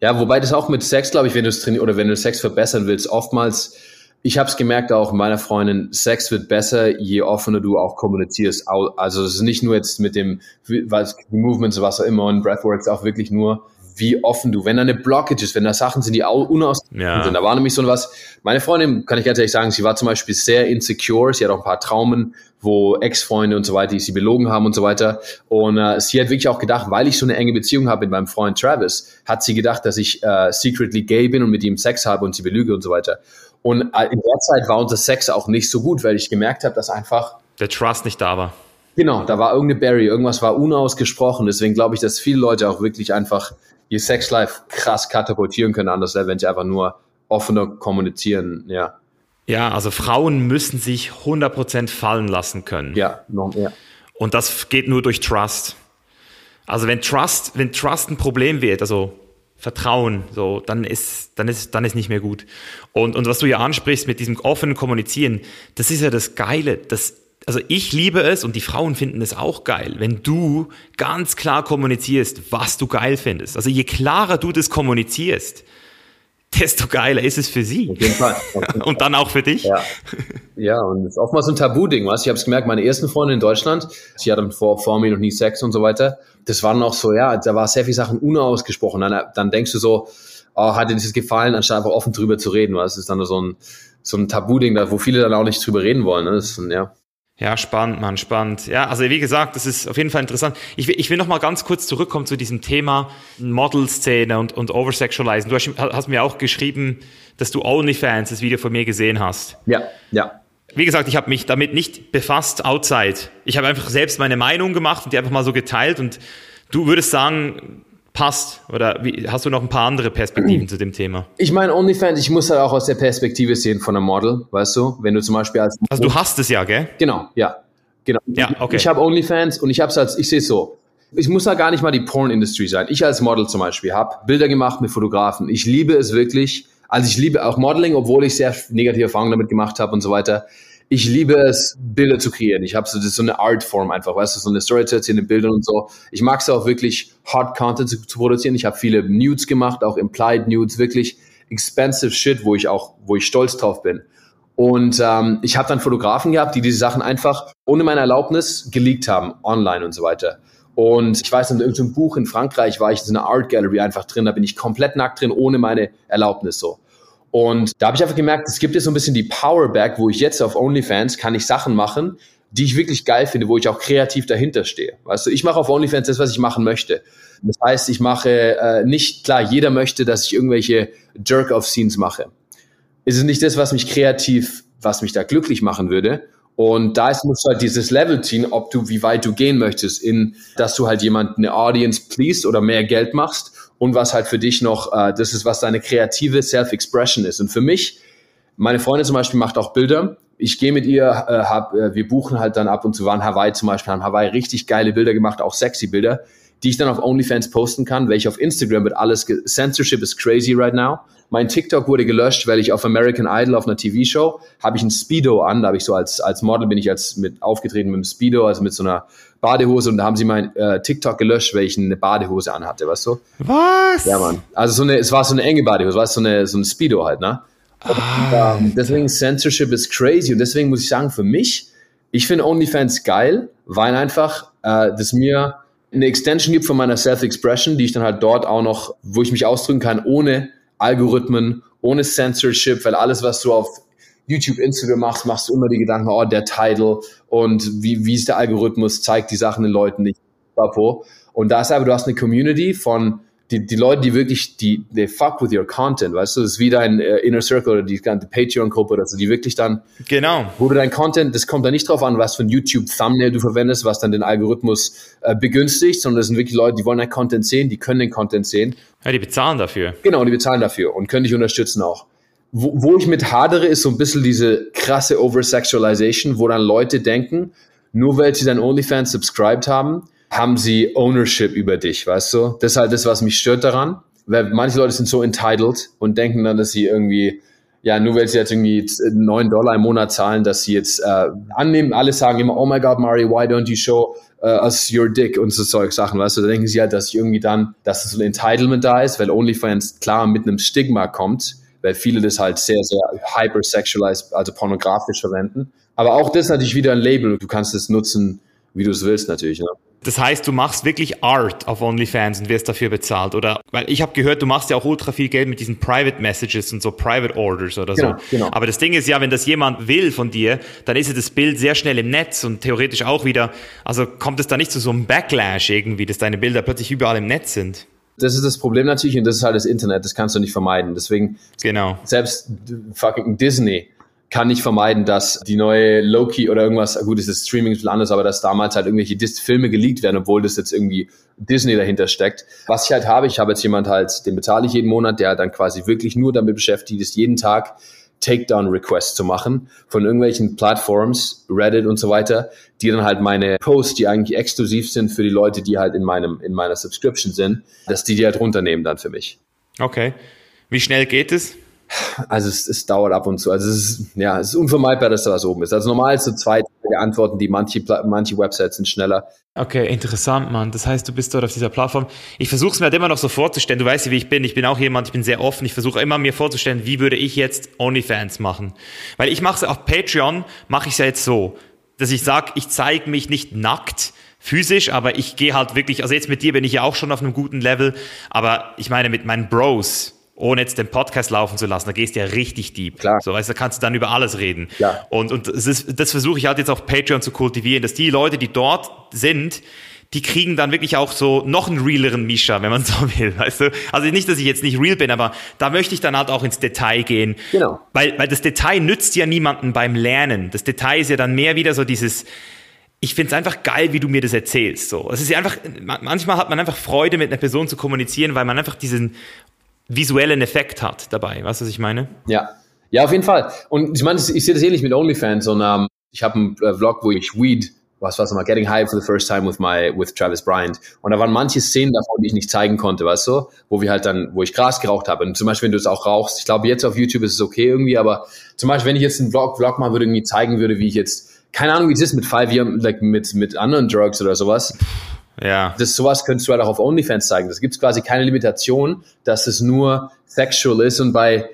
Speaker 2: Ja, wobei das auch mit Sex, glaube ich, wenn du es trainierst oder wenn du Sex verbessern willst, oftmals, ich habe es gemerkt auch meiner Freundin, Sex wird besser, je offener du auch kommunizierst. Also es ist nicht nur jetzt mit dem was, Movements, was auch immer und Breathworks auch wirklich nur wie offen du, wenn da eine Blockage ist, wenn da Sachen sind, die unausgesprochen ja. sind. Da war nämlich so was. Meine Freundin, kann ich ganz ehrlich sagen, sie war zum Beispiel sehr insecure. Sie hat auch ein paar Traumen, wo Ex-Freunde und so weiter, die sie belogen haben und so weiter. Und äh, sie hat wirklich auch gedacht, weil ich so eine enge Beziehung habe mit meinem Freund Travis, hat sie gedacht, dass ich äh, secretly gay bin und mit ihm Sex habe und sie belüge und so weiter. Und äh, in der Zeit war unser Sex auch nicht so gut, weil ich gemerkt habe, dass einfach
Speaker 1: der Trust nicht da war.
Speaker 2: Genau, da war irgendeine Barrier, irgendwas war unausgesprochen. Deswegen glaube ich, dass viele Leute auch wirklich einfach ihr Sexlife krass katapultieren können an das Level, wenn sie einfach nur offener kommunizieren, ja.
Speaker 1: Ja, also Frauen müssen sich 100% fallen lassen können.
Speaker 2: Ja, noch mehr.
Speaker 1: Und das geht nur durch Trust. Also wenn Trust, wenn Trust ein Problem wird, also Vertrauen, so, dann ist, dann ist, dann ist nicht mehr gut. Und, und was du ja ansprichst mit diesem offenen Kommunizieren, das ist ja das Geile. Das, also ich liebe es und die Frauen finden es auch geil, wenn du ganz klar kommunizierst, was du geil findest. Also je klarer du das kommunizierst, desto geiler ist es für sie. Auf jeden Fall. und dann auch für dich.
Speaker 2: Ja, ja und es ist oftmals ein Tabu-Ding, was? Ich habe es gemerkt, meine ersten Freunde in Deutschland, sie hatten vor, vor mir noch nie Sex und so weiter. Das waren noch so, ja, da war sehr viel Sachen unausgesprochen. Dann, dann denkst du so, oh, hat dir das gefallen, anstatt einfach offen drüber zu reden. Was? Es ist dann so ein, so ein Tabu-Ding, wo viele dann auch nicht drüber reden wollen. Ne? Das ist, ja.
Speaker 1: Ja, spannend, Mann, spannend. Ja, also wie gesagt, das ist auf jeden Fall interessant. Ich will, ich will noch mal ganz kurz zurückkommen zu diesem Thema Model-Szene und, und Oversexualizen. Du hast, hast mir auch geschrieben, dass du OnlyFans das Video von mir gesehen hast.
Speaker 2: Ja, ja.
Speaker 1: Wie gesagt, ich habe mich damit nicht befasst outside. Ich habe einfach selbst meine Meinung gemacht und die einfach mal so geteilt und du würdest sagen, passt? Oder wie, hast du noch ein paar andere Perspektiven zu dem Thema?
Speaker 2: Ich meine, OnlyFans, ich muss halt auch aus der Perspektive sehen von einem Model, weißt du? Wenn du zum Beispiel als.
Speaker 1: Also du hast es ja, gell?
Speaker 2: Genau, ja. Genau.
Speaker 1: Ja, okay.
Speaker 2: Ich habe OnlyFans und ich habe es als, ich sehe es so. Ich muss da gar nicht mal die Porn-Industrie sein. Ich als Model zum Beispiel habe Bilder gemacht mit Fotografen. Ich liebe es wirklich. Also ich liebe auch Modeling, obwohl ich sehr negative Erfahrungen damit gemacht habe und so weiter ich liebe es, Bilder zu kreieren. Ich habe so, das ist so eine Artform einfach, weißt du, so eine Story zu erzählen in Bildern und so. Ich mag es auch wirklich, Hard Content zu, zu produzieren. Ich habe viele Nudes gemacht, auch Implied Nudes, wirklich expensive Shit, wo ich auch, wo ich stolz drauf bin. Und ähm, ich habe dann Fotografen gehabt, die diese Sachen einfach ohne meine Erlaubnis geleakt haben, online und so weiter. Und ich weiß, in irgendeinem Buch in Frankreich war ich in so einer Art Gallery einfach drin, da bin ich komplett nackt drin, ohne meine Erlaubnis so. Und da habe ich einfach gemerkt, es gibt jetzt so ein bisschen die Powerback, wo ich jetzt auf OnlyFans kann ich Sachen machen, die ich wirklich geil finde, wo ich auch kreativ dahinter stehe. Weißt du, ich mache auf OnlyFans das, was ich machen möchte. Das heißt, ich mache äh, nicht, klar, jeder möchte, dass ich irgendwelche Jerk-off-Scenes mache. Es ist nicht das, was mich kreativ, was mich da glücklich machen würde. Und da ist, musst du halt dieses Level ziehen, ob du, wie weit du gehen möchtest, in, dass du halt jemand eine Audience pleased oder mehr Geld machst und was halt für dich noch, äh, das ist, was deine kreative Self-Expression ist. Und für mich, meine Freundin zum Beispiel macht auch Bilder. Ich gehe mit ihr, äh, hab, äh, wir buchen halt dann ab und zu, waren Hawaii zum Beispiel, haben Hawaii richtig geile Bilder gemacht, auch sexy Bilder, die ich dann auf OnlyFans posten kann, welche auf Instagram wird alles, Censorship is crazy right now. Mein TikTok wurde gelöscht, weil ich auf American Idol auf einer TV-Show habe ich ein Speedo an, da habe ich so als, als Model bin ich als mit aufgetreten mit einem Speedo, also mit so einer Badehose und da haben sie mein äh, TikTok gelöscht, weil ich eine Badehose anhatte, weißt du?
Speaker 1: Was?
Speaker 2: Ja, Mann. Also so eine, es war so eine enge Badehose, weißt du, so eine, so ein Speedo halt, ne? Ah, und, ähm, deswegen Censorship ist crazy und deswegen muss ich sagen, für mich, ich finde OnlyFans geil, weil einfach äh, das mir eine Extension gibt von meiner Self-Expression, die ich dann halt dort auch noch, wo ich mich ausdrücken kann, ohne Algorithmen, ohne Censorship, weil alles, was du auf YouTube, Instagram machst, machst du immer die Gedanken, oh, der Title und wie, wie ist der Algorithmus, zeigt die Sachen den Leuten nicht. Und da ist aber, du hast eine Community von die, die Leute, die wirklich, die, they fuck with your content, weißt du, das ist wie dein äh, Inner Circle oder die ganze Patreon-Gruppe oder so, die wirklich dann,
Speaker 1: genau,
Speaker 2: wo du dein Content, das kommt da nicht drauf an, was für ein YouTube-Thumbnail du verwendest, was dann den Algorithmus äh, begünstigt, sondern das sind wirklich Leute, die wollen dein Content sehen, die können den Content sehen.
Speaker 1: Ja, die bezahlen dafür.
Speaker 2: Genau, die bezahlen dafür und können dich unterstützen auch. Wo, wo ich mit hadere, ist so ein bisschen diese krasse Oversexualization, wo dann Leute denken, nur weil sie dein OnlyFans subscribed haben, haben sie Ownership über dich, weißt du? Das ist halt das, was mich stört daran. Weil manche Leute sind so entitled und denken dann, dass sie irgendwie, ja, nur weil sie jetzt irgendwie 9 Dollar im Monat zahlen, dass sie jetzt äh, annehmen, alle sagen immer, oh my God, Mario, why don't you show uh, us your dick und so Zeug Sachen, weißt du? Da denken sie halt, dass irgendwie dann, dass so ein Entitlement da ist, weil OnlyFans klar mit einem Stigma kommt, weil viele das halt sehr, sehr hypersexualized, also pornografisch verwenden. Aber auch das ist natürlich wieder ein Label. Du kannst es nutzen, wie du es willst natürlich. Ne?
Speaker 1: Das heißt, du machst wirklich Art auf OnlyFans und wirst dafür bezahlt, oder? Weil ich habe gehört, du machst ja auch ultra viel Geld mit diesen Private Messages und so Private Orders oder
Speaker 2: genau,
Speaker 1: so. Genau. Aber das Ding ist ja, wenn das jemand will von dir, dann ist ja das Bild sehr schnell im Netz und theoretisch auch wieder, also kommt es da nicht zu so einem Backlash irgendwie, dass deine Bilder plötzlich überall im Netz sind?
Speaker 2: Das ist das Problem natürlich und das ist halt das Internet, das kannst du nicht vermeiden. Deswegen,
Speaker 1: genau.
Speaker 2: selbst fucking Disney kann nicht vermeiden, dass die neue Loki oder irgendwas, gut, ist das Streaming ein anders, aber dass damals halt irgendwelche Dis Filme geleakt werden, obwohl das jetzt irgendwie Disney dahinter steckt. Was ich halt habe, ich habe jetzt jemand halt, den bezahle ich jeden Monat, der dann quasi wirklich nur damit beschäftigt ist, jeden Tag Takedown-Requests zu machen von irgendwelchen Plattforms, Reddit und so weiter, die dann halt meine Posts, die eigentlich exklusiv sind für die Leute, die halt in meinem, in meiner Subscription sind, dass die die halt runternehmen dann für mich.
Speaker 1: Okay. Wie schnell geht es?
Speaker 2: Also es, es dauert ab und zu. Also es ist, ja, es ist unvermeidbar, dass da was oben ist. Also normal ist so zwei Antworten, die manche, manche Websites sind schneller.
Speaker 1: Okay, interessant, Mann. Das heißt, du bist dort auf dieser Plattform. Ich versuche es mir halt immer noch so vorzustellen. Du weißt ja, wie ich bin. Ich bin auch jemand, ich bin sehr offen. Ich versuche immer mir vorzustellen, wie würde ich jetzt OnlyFans machen. Weil ich mache es auf Patreon, mache ich es ja jetzt so, dass ich sage, ich zeige mich nicht nackt, physisch, aber ich gehe halt wirklich, also jetzt mit dir bin ich ja auch schon auf einem guten Level, aber ich meine mit meinen Bros, ohne jetzt den Podcast laufen zu lassen, da gehst du ja richtig deep.
Speaker 2: Klar.
Speaker 1: So, weißt da kannst du dann über alles reden.
Speaker 2: Klar.
Speaker 1: Und, und das, ist, das versuche ich halt jetzt auf Patreon zu kultivieren, dass die Leute, die dort sind, die kriegen dann wirklich auch so noch einen realeren Misha, wenn man so will, weißt du? Also nicht, dass ich jetzt nicht real bin, aber da möchte ich dann halt auch ins Detail gehen.
Speaker 2: Genau.
Speaker 1: Weil, weil das Detail nützt ja niemanden beim Lernen. Das Detail ist ja dann mehr wieder so dieses, ich finde es einfach geil, wie du mir das erzählst. So, es ist ja einfach, manchmal hat man einfach Freude, mit einer Person zu kommunizieren, weil man einfach diesen visuellen Effekt hat dabei. Weißt du, was ich meine?
Speaker 2: Ja. Ja, auf jeden Fall. Und ich meine, ich sehe das ähnlich mit OnlyFans. Und um, ich habe einen äh, Vlog, wo ich Weed, was war es mal, Getting High for the First Time with my with Travis Bryant. Und da waren manche Szenen davon, die ich nicht zeigen konnte, weißt du, wo wir halt dann, wo ich Gras geraucht habe. Und zum Beispiel, wenn du es auch rauchst, ich glaube, jetzt auf YouTube ist es okay irgendwie, aber zum Beispiel, wenn ich jetzt einen Vlog, Vlog mal würde, irgendwie zeigen würde, wie ich jetzt, keine Ahnung, wie es ist mit Five Year, like mit, mit anderen Drugs oder sowas
Speaker 1: ja.
Speaker 2: Das sowas könntest du halt auch auf OnlyFans zeigen. Das gibt quasi keine Limitation, dass es nur sexual ist. Und bei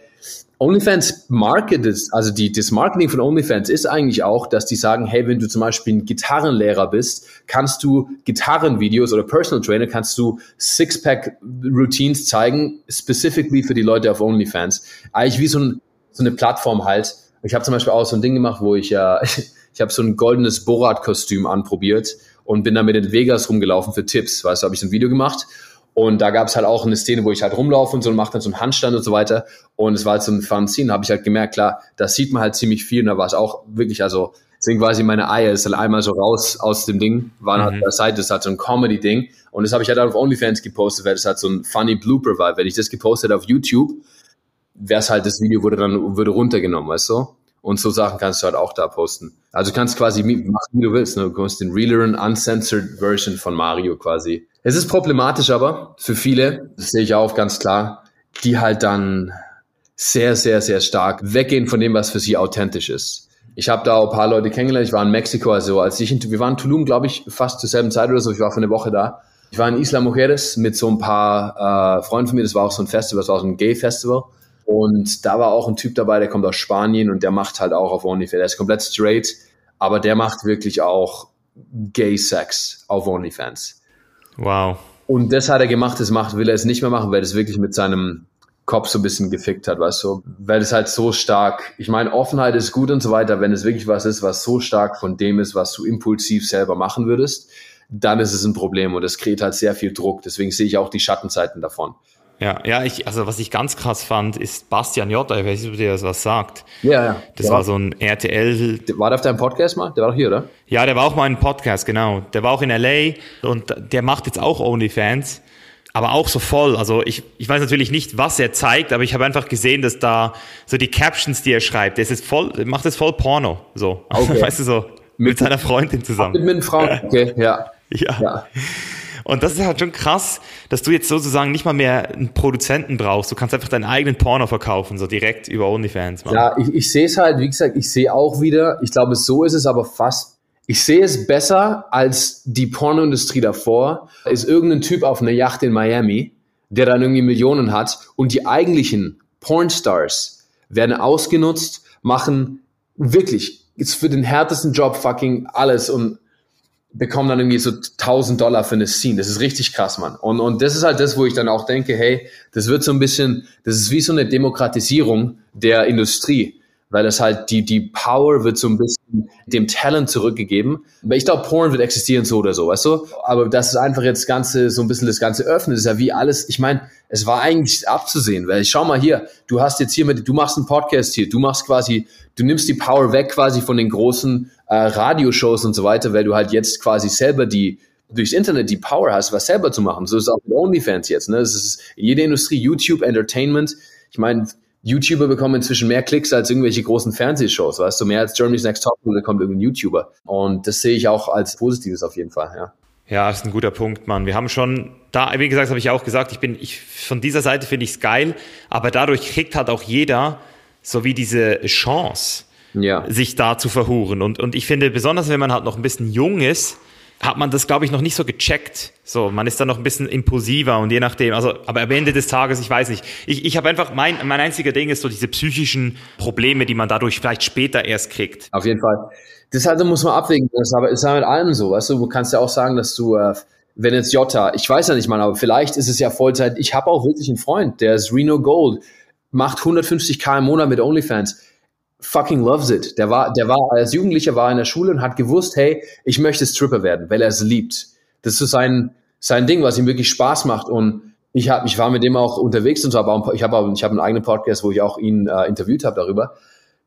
Speaker 2: OnlyFans marketet, also die, das Marketing von OnlyFans ist eigentlich auch, dass die sagen, hey, wenn du zum Beispiel ein Gitarrenlehrer bist, kannst du Gitarrenvideos oder Personal Trainer, kannst du Sixpack-Routines zeigen, specifically für die Leute auf OnlyFans. Eigentlich wie so, ein, so eine Plattform halt. Ich habe zum Beispiel auch so ein Ding gemacht, wo ich ja, ich habe so ein goldenes Borat-Kostüm anprobiert und bin damit in Vegas rumgelaufen für Tipps. Weißt du, habe ich so ein Video gemacht und da gab es halt auch eine Szene, wo ich halt rumlaufe und so und mache dann so einen Handstand und so weiter. Und es war halt so ein fun Scene, habe ich halt gemerkt, klar, das sieht man halt ziemlich viel und da war es auch wirklich, also deswegen quasi meine Eier ist halt einmal so raus aus dem Ding, waren halt mhm. halt der Seite, das hat so ein Comedy-Ding und das habe ich halt auf OnlyFans gepostet, weil das halt so ein funny Blooper war. Wenn ich das gepostet auf YouTube, wäre es halt, das Video wurde dann würde runtergenommen, weißt du? Und so Sachen kannst du halt auch da posten. Also du kannst quasi machen, wie du willst. Ne? Du kannst den realeren, uncensored Version von Mario quasi. Es ist problematisch aber für viele, das sehe ich auch ganz klar, die halt dann sehr, sehr, sehr stark weggehen von dem, was für sie authentisch ist. Ich habe da auch ein paar Leute kennengelernt. Ich war in Mexiko, also als ich in, wir waren in Tulum, glaube ich, fast zur selben Zeit oder so. Ich war für eine Woche da. Ich war in Isla Mujeres mit so ein paar äh, Freunden von mir. Das war auch so ein Festival, das war so ein Gay-Festival. Und da war auch ein Typ dabei, der kommt aus Spanien und der macht halt auch auf OnlyFans. Der ist komplett straight, aber der macht wirklich auch Gay Sex auf OnlyFans.
Speaker 1: Wow.
Speaker 2: Und das hat er gemacht, das macht, will er es nicht mehr machen, weil das wirklich mit seinem Kopf so ein bisschen gefickt hat, weißt du, weil es halt so stark, ich meine, Offenheit ist gut und so weiter, wenn es wirklich was ist, was so stark von dem ist, was du impulsiv selber machen würdest, dann ist es ein Problem und es kreiert halt sehr viel Druck. Deswegen sehe ich auch die Schattenzeiten davon.
Speaker 1: Ja, ja, ich, also was ich ganz krass fand, ist Bastian J., ich weiß nicht, ob dir das was sagt.
Speaker 2: Ja, ja.
Speaker 1: Das ja. war so ein RTL.
Speaker 2: War der auf deinem Podcast mal? Der war doch hier, oder?
Speaker 1: Ja, der war auch mal in Podcast, genau. Der war auch in LA und der macht jetzt auch OnlyFans, aber auch so voll. Also ich, ich weiß natürlich nicht, was er zeigt, aber ich habe einfach gesehen, dass da so die Captions, die er schreibt, das ist voll, macht das voll Porno. So. Okay. weißt du so, mit, mit seiner Freundin zusammen.
Speaker 2: Mit, mit Frau, okay, ja.
Speaker 1: ja. ja. Und das ist halt schon krass, dass du jetzt sozusagen nicht mal mehr einen Produzenten brauchst. Du kannst einfach deinen eigenen Porno verkaufen, so direkt über OnlyFans.
Speaker 2: Mann. Ja, ich, ich sehe es halt, wie gesagt, ich sehe auch wieder, ich glaube, so ist es aber fast. Ich sehe es besser als die Pornoindustrie davor. Ist irgendein Typ auf einer Yacht in Miami, der dann irgendwie Millionen hat und die eigentlichen Pornstars werden ausgenutzt, machen wirklich ist für den härtesten Job fucking alles und bekommen dann irgendwie so 1000 Dollar für eine Scene. Das ist richtig krass, Mann. Und, und das ist halt das, wo ich dann auch denke, hey, das wird so ein bisschen, das ist wie so eine Demokratisierung der Industrie weil das halt die, die Power wird so ein bisschen dem Talent zurückgegeben. Aber ich glaube, Porn wird existieren so oder so, weißt du? Aber das ist einfach jetzt Ganze, so ein bisschen das Ganze öffnet. Ist ja wie alles, ich meine, es war eigentlich abzusehen, weil schau mal hier, du hast jetzt hier mit, du machst einen Podcast hier, du machst quasi, du nimmst die Power weg quasi von den großen äh, Radioshows und so weiter, weil du halt jetzt quasi selber die, durchs Internet die Power hast, was selber zu machen. So ist es auch mit OnlyFans jetzt. Ne? Es ist jede Industrie, YouTube, Entertainment. Ich meine, YouTuber bekommen inzwischen mehr Klicks als irgendwelche großen Fernsehshows, weißt du, mehr als Germany's Next Top Model kommt irgendein YouTuber. Und das sehe ich auch als Positives auf jeden Fall, ja.
Speaker 1: Ja, das ist ein guter Punkt, Mann. Wir haben schon, da, wie gesagt, habe ich auch gesagt, ich bin, ich, von dieser Seite finde ich es geil, aber dadurch kriegt halt auch jeder so wie diese Chance, ja. sich da zu verhuren. Und, und ich finde, besonders wenn man halt noch ein bisschen jung ist, hat man das, glaube ich, noch nicht so gecheckt. So, man ist dann noch ein bisschen impulsiver und je nachdem, also, aber am Ende des Tages, ich weiß nicht. Ich, ich habe einfach, mein, mein einziger Ding ist so diese psychischen Probleme, die man dadurch vielleicht später erst kriegt.
Speaker 2: Auf jeden Fall. Das also muss man abwägen. Das aber ist ja mit allem so, weißt du. Du kannst ja auch sagen, dass du, äh, wenn jetzt Jota, ich weiß ja nicht mal, aber vielleicht ist es ja Vollzeit. Ich habe auch wirklich einen Freund, der ist Reno Gold, macht 150k im Monat mit OnlyFans fucking loves it. Der war, der war als Jugendlicher war in der Schule und hat gewusst, hey, ich möchte Stripper werden, weil er es liebt. Das ist sein sein Ding, was ihm wirklich Spaß macht und ich habe ich war mit dem auch unterwegs und so, aber ich habe auch ich habe einen eigenen Podcast, wo ich auch ihn äh, interviewt habe darüber.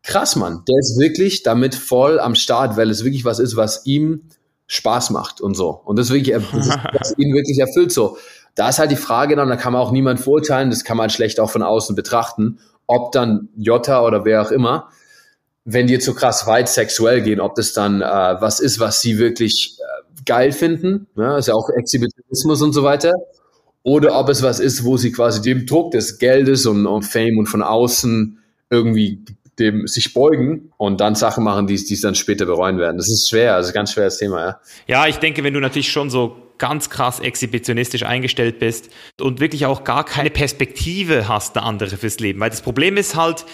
Speaker 2: Krass, Mann, der ist wirklich damit voll am Start, weil es wirklich was ist, was ihm Spaß macht und so. Und das wirklich, das ist, was ihn wirklich erfüllt so. Da ist halt die Frage dann, da kann man auch niemand verurteilen, das kann man schlecht auch von außen betrachten, ob dann Jota oder wer auch immer wenn die jetzt so krass weit sexuell gehen, ob das dann äh, was ist, was sie wirklich äh, geil finden, ne? ist ja auch Exhibitionismus und so weiter, oder ob es was ist, wo sie quasi dem Druck des Geldes und, und Fame und von außen irgendwie dem sich beugen und dann Sachen machen, die es dann später bereuen werden. Das ist schwer, also ganz schweres Thema, ja.
Speaker 1: Ja, ich denke, wenn du natürlich schon so ganz krass exhibitionistisch eingestellt bist und wirklich auch gar keine Perspektive hast, eine andere fürs Leben. Weil das Problem ist halt,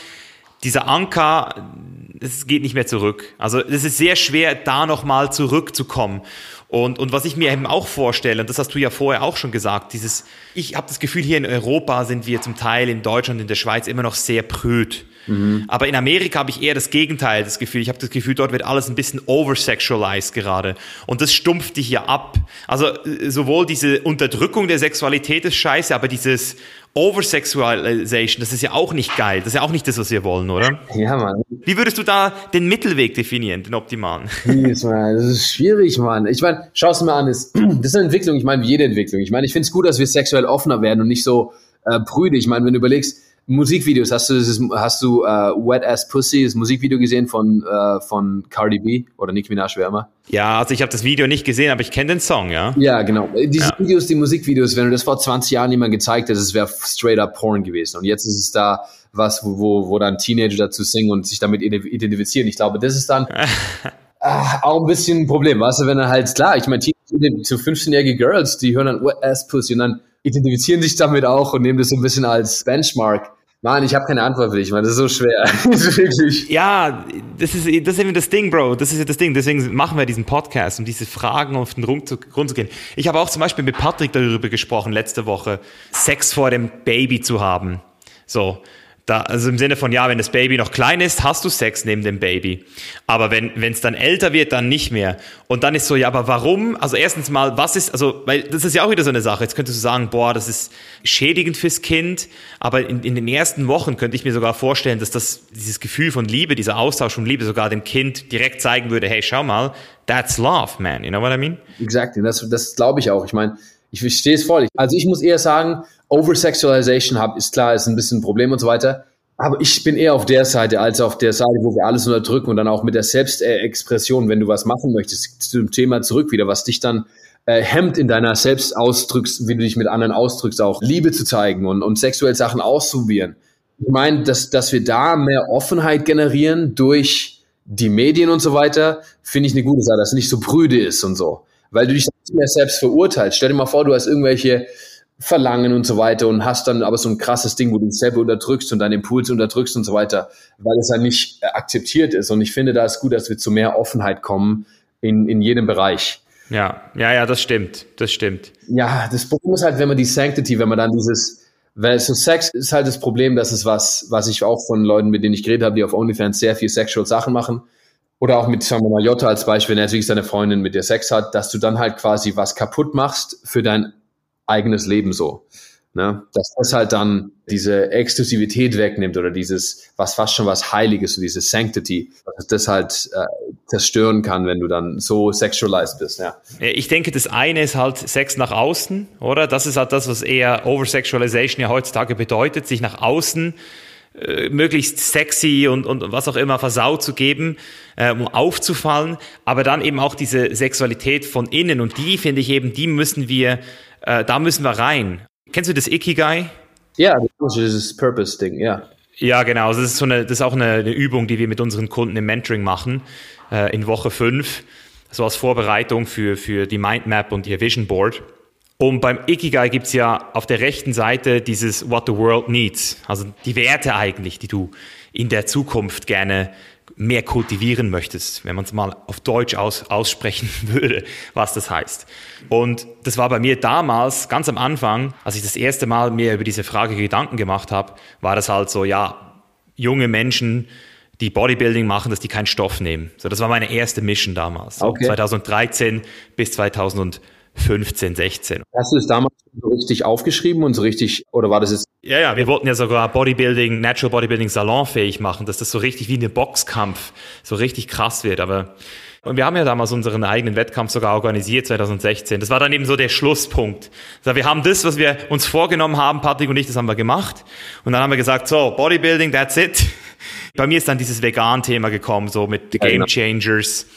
Speaker 1: dieser Anker, es geht nicht mehr zurück. Also es ist sehr schwer, da nochmal zurückzukommen. Und, und was ich mir eben auch vorstelle, und das hast du ja vorher auch schon gesagt, dieses, ich habe das Gefühl, hier in Europa sind wir zum Teil in Deutschland, in der Schweiz immer noch sehr prüd. Mhm. Aber in Amerika habe ich eher das Gegenteil, das Gefühl. Ich habe das Gefühl, dort wird alles ein bisschen oversexualized gerade. Und das stumpft dich hier ab. Also äh, sowohl diese Unterdrückung der Sexualität ist scheiße, aber dieses Oversexualization, das ist ja auch nicht geil. Das ist ja auch nicht das, was wir wollen, oder?
Speaker 2: Ja, Mann.
Speaker 1: Wie würdest du da den Mittelweg definieren, den optimalen?
Speaker 2: Das ist schwierig, Mann. Ich meine, schau es mir an, das, das ist eine Entwicklung, ich meine, wie jede Entwicklung. Ich meine, ich finde es gut, dass wir sexuell offener werden und nicht so äh, prüde. Ich meine, wenn du überlegst, Musikvideos, hast du das, hast du uh, Wet Ass Pussy, das Musikvideo gesehen von, uh, von Cardi B oder Nicki Minaj, wer immer?
Speaker 1: Ja, also ich habe das Video nicht gesehen, aber ich kenne den Song, ja.
Speaker 2: Ja, genau. Diese ja. Videos, die Musikvideos, wenn du das vor 20 Jahren jemand gezeigt hättest, es wäre straight up Porn gewesen. Und jetzt ist es da was, wo, wo, wo dann Teenager dazu singen und sich damit identifizieren. Ich glaube, das ist dann ah, auch ein bisschen ein Problem, weißt du, wenn er halt, klar, ich meine, so 15-jährige Girls, die hören dann Wet Ass Pussy und dann identifizieren sich damit auch und nehmen das so ein bisschen als Benchmark. Mann, ich habe keine Antwort für dich, man. Das ist so schwer.
Speaker 1: wirklich. Ja, das ist, das ist eben das Ding, Bro. Das ist ja das Ding. Deswegen machen wir diesen Podcast, um diese Fragen auf den Grund zu gehen. Ich habe auch zum Beispiel mit Patrick darüber gesprochen letzte Woche, Sex vor dem Baby zu haben. So, da, also im Sinne von, ja, wenn das Baby noch klein ist, hast du Sex neben dem Baby. Aber wenn es dann älter wird, dann nicht mehr. Und dann ist so, ja, aber warum? Also erstens mal, was ist, also, weil das ist ja auch wieder so eine Sache. Jetzt könntest du sagen, boah, das ist schädigend fürs Kind. Aber in, in den ersten Wochen könnte ich mir sogar vorstellen, dass das, dieses Gefühl von Liebe, dieser Austausch von Liebe sogar dem Kind direkt zeigen würde, hey, schau mal, that's love, man. You know what I mean?
Speaker 2: Exactly. Das, das glaube ich auch. Ich meine, ich verstehe es voll. Also ich muss eher sagen, Oversexualization hab, ist klar, ist ein bisschen ein Problem und so weiter. Aber ich bin eher auf der Seite als auf der Seite, wo wir alles unterdrücken und dann auch mit der Selbstexpression, wenn du was machen möchtest, zum Thema zurück wieder, was dich dann äh, hemmt in deiner Selbstausdrücks, wie du dich mit anderen ausdrückst, auch Liebe zu zeigen und, und sexuell Sachen auszuprobieren. Ich meine, dass, dass wir da mehr Offenheit generieren durch die Medien und so weiter, finde ich eine gute Sache, dass es nicht so prüde ist und so weil du dich nicht mehr selbst verurteilst. Stell dir mal vor, du hast irgendwelche Verlangen und so weiter und hast dann aber so ein krasses Ding, wo du dich selber unterdrückst und deine Impulse unterdrückst und so weiter, weil es dann nicht akzeptiert ist. Und ich finde, da ist gut, dass wir zu mehr Offenheit kommen in, in jedem Bereich.
Speaker 1: Ja, ja, ja, das stimmt, das stimmt.
Speaker 2: Ja, das Problem ist halt, wenn man die Sanctity, wenn man dann dieses, weil so Sex ist halt das Problem, dass es was, was ich auch von Leuten, mit denen ich geredet habe, die auf OnlyFans sehr viel sexual Sachen machen, oder auch mit, sagen wir mal, Jota als Beispiel, wenn er natürlich seine Freundin mit dir Sex hat, dass du dann halt quasi was kaputt machst für dein eigenes Leben so. Ne? Dass das halt dann diese Exklusivität wegnimmt oder dieses, was fast schon was Heiliges, so diese Sanctity, dass das halt äh, zerstören kann, wenn du dann so sexualized bist. Ja.
Speaker 1: Ich denke, das eine ist halt Sex nach außen, oder? Das ist halt das, was eher Oversexualization ja heutzutage bedeutet, sich nach außen äh, möglichst sexy und, und was auch immer versaut zu geben, äh, um aufzufallen, aber dann eben auch diese Sexualität von innen und die finde ich eben, die müssen wir, äh, da müssen wir rein. Kennst du das Ikigai?
Speaker 2: Ja, das ist das Purpose-Ding, ja.
Speaker 1: Ja, genau. Also das ist, so eine, das ist auch eine, eine Übung, die wir mit unseren Kunden im Mentoring machen, äh, in Woche fünf, so als Vorbereitung für, für die Mindmap und ihr Vision Board. Und beim Ikigai gibt's ja auf der rechten Seite dieses What the World Needs, also die Werte eigentlich, die du in der Zukunft gerne mehr kultivieren möchtest, wenn man es mal auf Deutsch aus, aussprechen würde, was das heißt. Und das war bei mir damals, ganz am Anfang, als ich das erste Mal mir über diese Frage Gedanken gemacht habe, war das halt so, ja, junge Menschen, die Bodybuilding machen, dass die keinen Stoff nehmen. So, das war meine erste Mission damals, so okay. 2013 bis 2015. 15, 16.
Speaker 2: Hast du es damals so richtig aufgeschrieben und so richtig, oder war das jetzt?
Speaker 1: Ja, ja, wir wollten ja sogar Bodybuilding, Natural Bodybuilding salonfähig machen, dass das so richtig wie ein Boxkampf so richtig krass wird, aber und wir haben ja damals unseren eigenen Wettkampf sogar organisiert, 2016. Das war dann eben so der Schlusspunkt. Also wir haben das, was wir uns vorgenommen haben, Patrick und ich, das haben wir gemacht. Und dann haben wir gesagt, so, Bodybuilding, that's it. Bei mir ist dann dieses Vegan-Thema gekommen, so mit Game genau. Changers.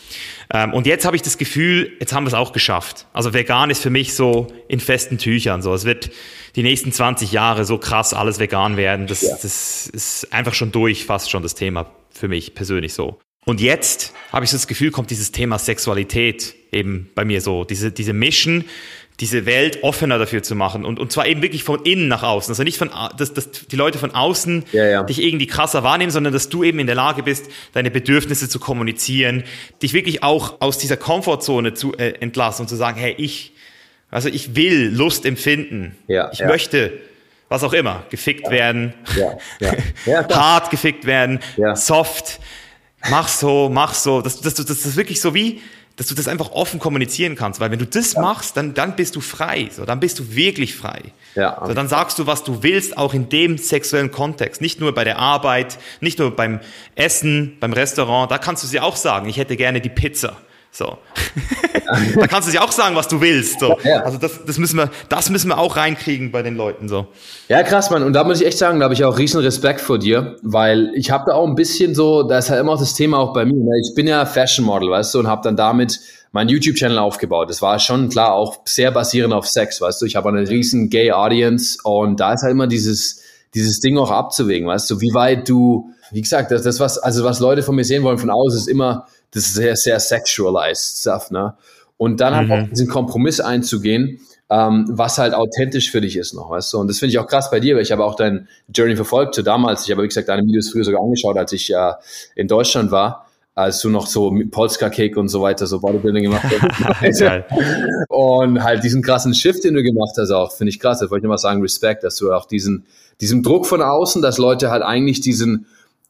Speaker 1: Ähm, und jetzt habe ich das Gefühl, jetzt haben wir es auch geschafft. Also vegan ist für mich so in festen Tüchern. So, es wird die nächsten 20 Jahre so krass alles vegan werden. Das, ja. das ist einfach schon durch, fast schon das Thema für mich persönlich so. Und jetzt habe ich so das Gefühl, kommt dieses Thema Sexualität eben bei mir so, diese, diese Mission diese Welt offener dafür zu machen und, und zwar eben wirklich von innen nach außen. Also nicht von, dass, dass die Leute von außen ja, ja. dich irgendwie krasser wahrnehmen, sondern dass du eben in der Lage bist, deine Bedürfnisse zu kommunizieren, dich wirklich auch aus dieser Komfortzone zu äh, entlassen und zu sagen, hey, ich, also ich will Lust empfinden. Ja, ich möchte, was auch immer, gefickt werden, hart gefickt werden, soft, mach so, mach so. Das, das, das, das ist wirklich so wie, dass du das einfach offen kommunizieren kannst, weil wenn du das ja. machst, dann, dann bist du frei, so, dann bist du wirklich frei. Ja. So, dann sagst du, was du willst, auch in dem sexuellen Kontext, nicht nur bei der Arbeit, nicht nur beim Essen, beim Restaurant, da kannst du sie auch sagen, ich hätte gerne die Pizza. So. da kannst du dir auch sagen, was du willst. So. Ja. Also das, das, müssen wir, das müssen wir auch reinkriegen bei den Leuten. So.
Speaker 2: Ja, krass, Mann. Und da muss ich echt sagen, da habe ich auch riesen Respekt vor dir, weil ich habe da auch ein bisschen so, da ist halt immer auch das Thema auch bei mir. Ne? Ich bin ja Fashion Model, weißt du, und habe dann damit meinen YouTube-Channel aufgebaut. Das war schon klar auch sehr basierend auf Sex, weißt du. Ich habe eine riesen Gay-Audience und da ist halt immer dieses, dieses Ding auch abzuwägen, weißt du, wie weit du, wie gesagt, das, das was, also was Leute von mir sehen wollen von außen, ist immer, das ist sehr, sehr sexualized Stuff, ne? Und dann halt mhm. halt auch diesen Kompromiss einzugehen, ähm, was halt authentisch für dich ist noch, weißt du? Und das finde ich auch krass bei dir, weil ich habe auch dein Journey verfolgt zu damals. Ich habe, wie gesagt, deine Videos früher sogar angeschaut, als ich äh, in Deutschland war. als du noch so Polska Cake und so weiter, so Bodybuilding gemacht hast. und halt diesen krassen Shift, den du gemacht hast, auch, finde ich krass. Da wollte ich nochmal sagen, Respekt, dass du auch diesen, diesen Druck von außen, dass Leute halt eigentlich diesen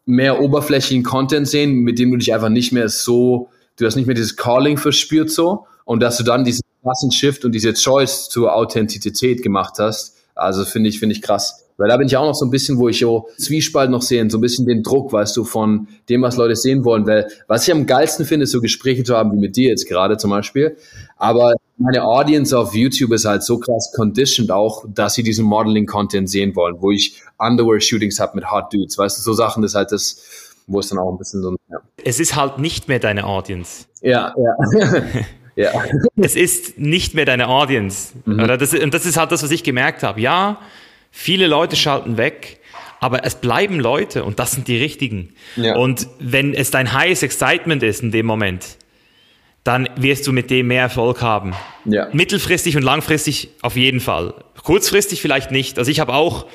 Speaker 2: mehr oberflächlichen Content sehen, mit dem du dich einfach nicht mehr so, du hast nicht mehr dieses Calling verspürt so und dass du dann diesen krassen Shift und diese Choice zur Authentizität gemacht hast. Also finde ich, finde ich krass. Weil da bin ich auch noch so ein bisschen, wo ich so Zwiespalt noch sehe, so ein bisschen den Druck, weißt du, von dem, was Leute sehen wollen. Weil was ich am geilsten finde, ist so Gespräche zu haben, wie mit dir jetzt gerade zum Beispiel. Aber meine Audience auf YouTube ist halt so krass conditioned auch, dass sie diesen Modeling-Content sehen wollen, wo ich Underwear-Shootings habe mit Hot Dudes. Weißt du, so Sachen, das ist halt das, wo es dann auch ein bisschen so, ja.
Speaker 1: Es ist halt nicht mehr deine Audience.
Speaker 2: Ja, ja.
Speaker 1: ja. Es ist nicht mehr deine Audience. Mhm. Oder das, und das ist halt das, was ich gemerkt habe. Ja, Viele Leute schalten weg, aber es bleiben Leute und das sind die richtigen. Ja. Und wenn es dein highest excitement ist in dem Moment, dann wirst du mit dem mehr Erfolg haben. Ja. Mittelfristig und langfristig auf jeden Fall. Kurzfristig vielleicht nicht. Also ich habe auch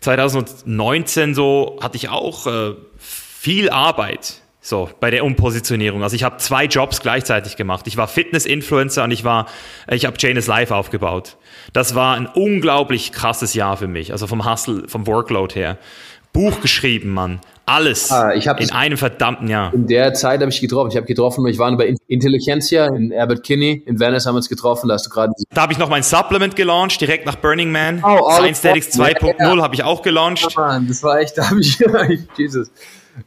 Speaker 1: 2019 so hatte ich auch äh, viel Arbeit so, bei der Umpositionierung. Also ich habe zwei Jobs gleichzeitig gemacht. Ich war Fitness-Influencer und ich war, ich habe Janus Life aufgebaut. Das war ein unglaublich krasses Jahr für mich. Also vom Hustle, vom Workload her. Buch geschrieben, Mann. Alles ah, in einem verdammten Jahr.
Speaker 2: In der Zeit habe ich getroffen. Ich habe getroffen, ich war bei Intelligentsia in Albert Kinney. In Venice haben wir uns getroffen. Da hast du gerade.
Speaker 1: Da habe ich noch mein Supplement gelauncht, direkt nach Burning Man. Oh, Science Statics 2.0 ja, habe ich auch gelauncht.
Speaker 2: Ja, Mann, das war echt, da habe ich, Jesus.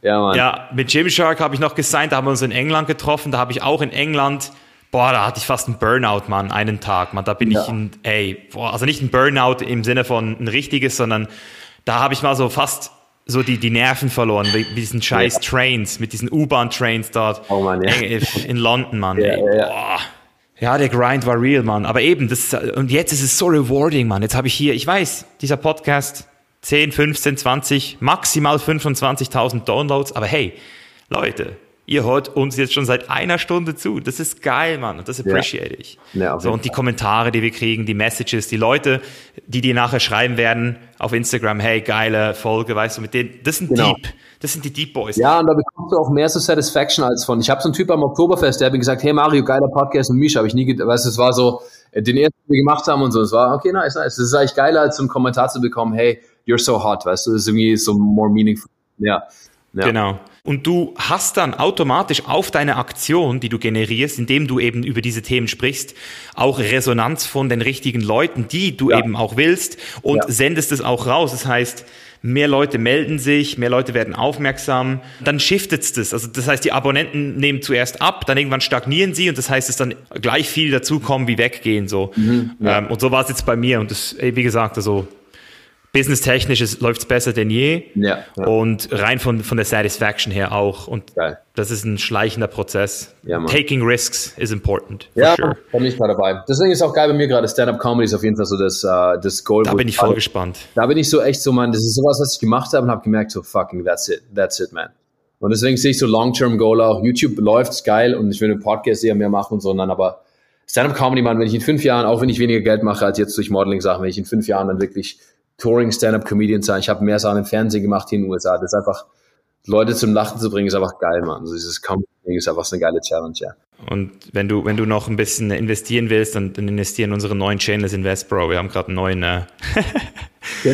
Speaker 1: Ja, Mann. Ja, mit Gymshark habe ich noch gesigned, da haben wir uns in England getroffen, da habe ich auch in England, boah, da hatte ich fast einen Burnout, Mann, einen Tag, Mann, da bin ja. ich ein, ey, boah, also nicht ein Burnout im Sinne von ein richtiges, sondern da habe ich mal so fast so die, die Nerven verloren, mit diesen scheiß ja. Trains, mit diesen U-Bahn-Trains dort oh Mann, ja. in London, Mann, ey, boah. Ja, der Grind war real, Mann. Aber eben, das, und jetzt ist es so rewarding, Mann. Jetzt habe ich hier, ich weiß, dieser Podcast, 10, 15, 20, maximal 25.000 Downloads. Aber hey, Leute, ihr hört uns jetzt schon seit einer Stunde zu. Das ist geil, Mann. Und das appreciate ja. ich. Ja, so, und die Kommentare, die wir kriegen, die Messages, die Leute, die dir nachher schreiben werden auf Instagram, hey, geile Folge, weißt du, mit denen, das sind genau. Deep. Das sind die Deep Boys.
Speaker 2: Ja, und da bekommst du auch mehr so Satisfaction als von. Ich habe so einen Typ am Oktoberfest, der hat mir gesagt, hey Mario, geiler Podcast und Misha, habe ich nie, weißt du, es war so, äh, den ersten, den wir gemacht haben und so, es war, okay, nice, nice. Das ist eigentlich geiler, als so einen Kommentar zu bekommen, hey, you're so hot, weißt du, das ist irgendwie so more meaningful. Ja.
Speaker 1: Ja. Genau. Und du hast dann automatisch auf deine Aktion, die du generierst, indem du eben über diese Themen sprichst, auch Resonanz von den richtigen Leuten, die du ja. eben auch willst und ja. sendest es auch raus. Das heißt, mehr Leute melden sich, mehr Leute werden aufmerksam, dann shiftet es. Also das heißt, die Abonnenten nehmen zuerst ab, dann irgendwann stagnieren sie und das heißt, es dann gleich viel dazukommen wie weggehen. So. Mhm, ja. ähm, und so war es jetzt bei mir. Und das, wie gesagt, also businesstechnisch läuft es besser denn je. Ja, ja, Und rein von, von der Satisfaction her auch. Und Geil. das ist ein schleichender Prozess. Ja, Taking risks is important.
Speaker 2: Ja, sure. bin ich mal dabei. Deswegen ist auch geil bei mir gerade. Stand-up-Comedy ist auf jeden Fall so das, uh, das Goal.
Speaker 1: Da bin ich voll gespannt.
Speaker 2: Da bin ich so echt so, man, das ist sowas, was ich gemacht habe und habe gemerkt, so fucking, that's it, that's it, man. Und deswegen sehe ich so Long-Term-Goal auch. YouTube läuft geil und ich will einen Podcast eher mehr machen, sondern aber Stand-up-Comedy, man, wenn ich in fünf Jahren, auch wenn ich weniger Geld mache als jetzt durch Modeling-Sachen, wenn ich in fünf Jahren dann wirklich Touring Stand-Up-Comedian sein. Ich habe mehr Sachen im Fernsehen gemacht hier in den USA. Das ist einfach, Leute zum Lachen zu bringen, ist einfach geil, man. Also dieses Comedy ist einfach so eine geile Challenge, ja.
Speaker 1: Und wenn du, wenn du noch ein bisschen investieren willst, dann, dann investier in unsere neuen Channels Invest, Bro. Wir haben gerade einen neuen. Äh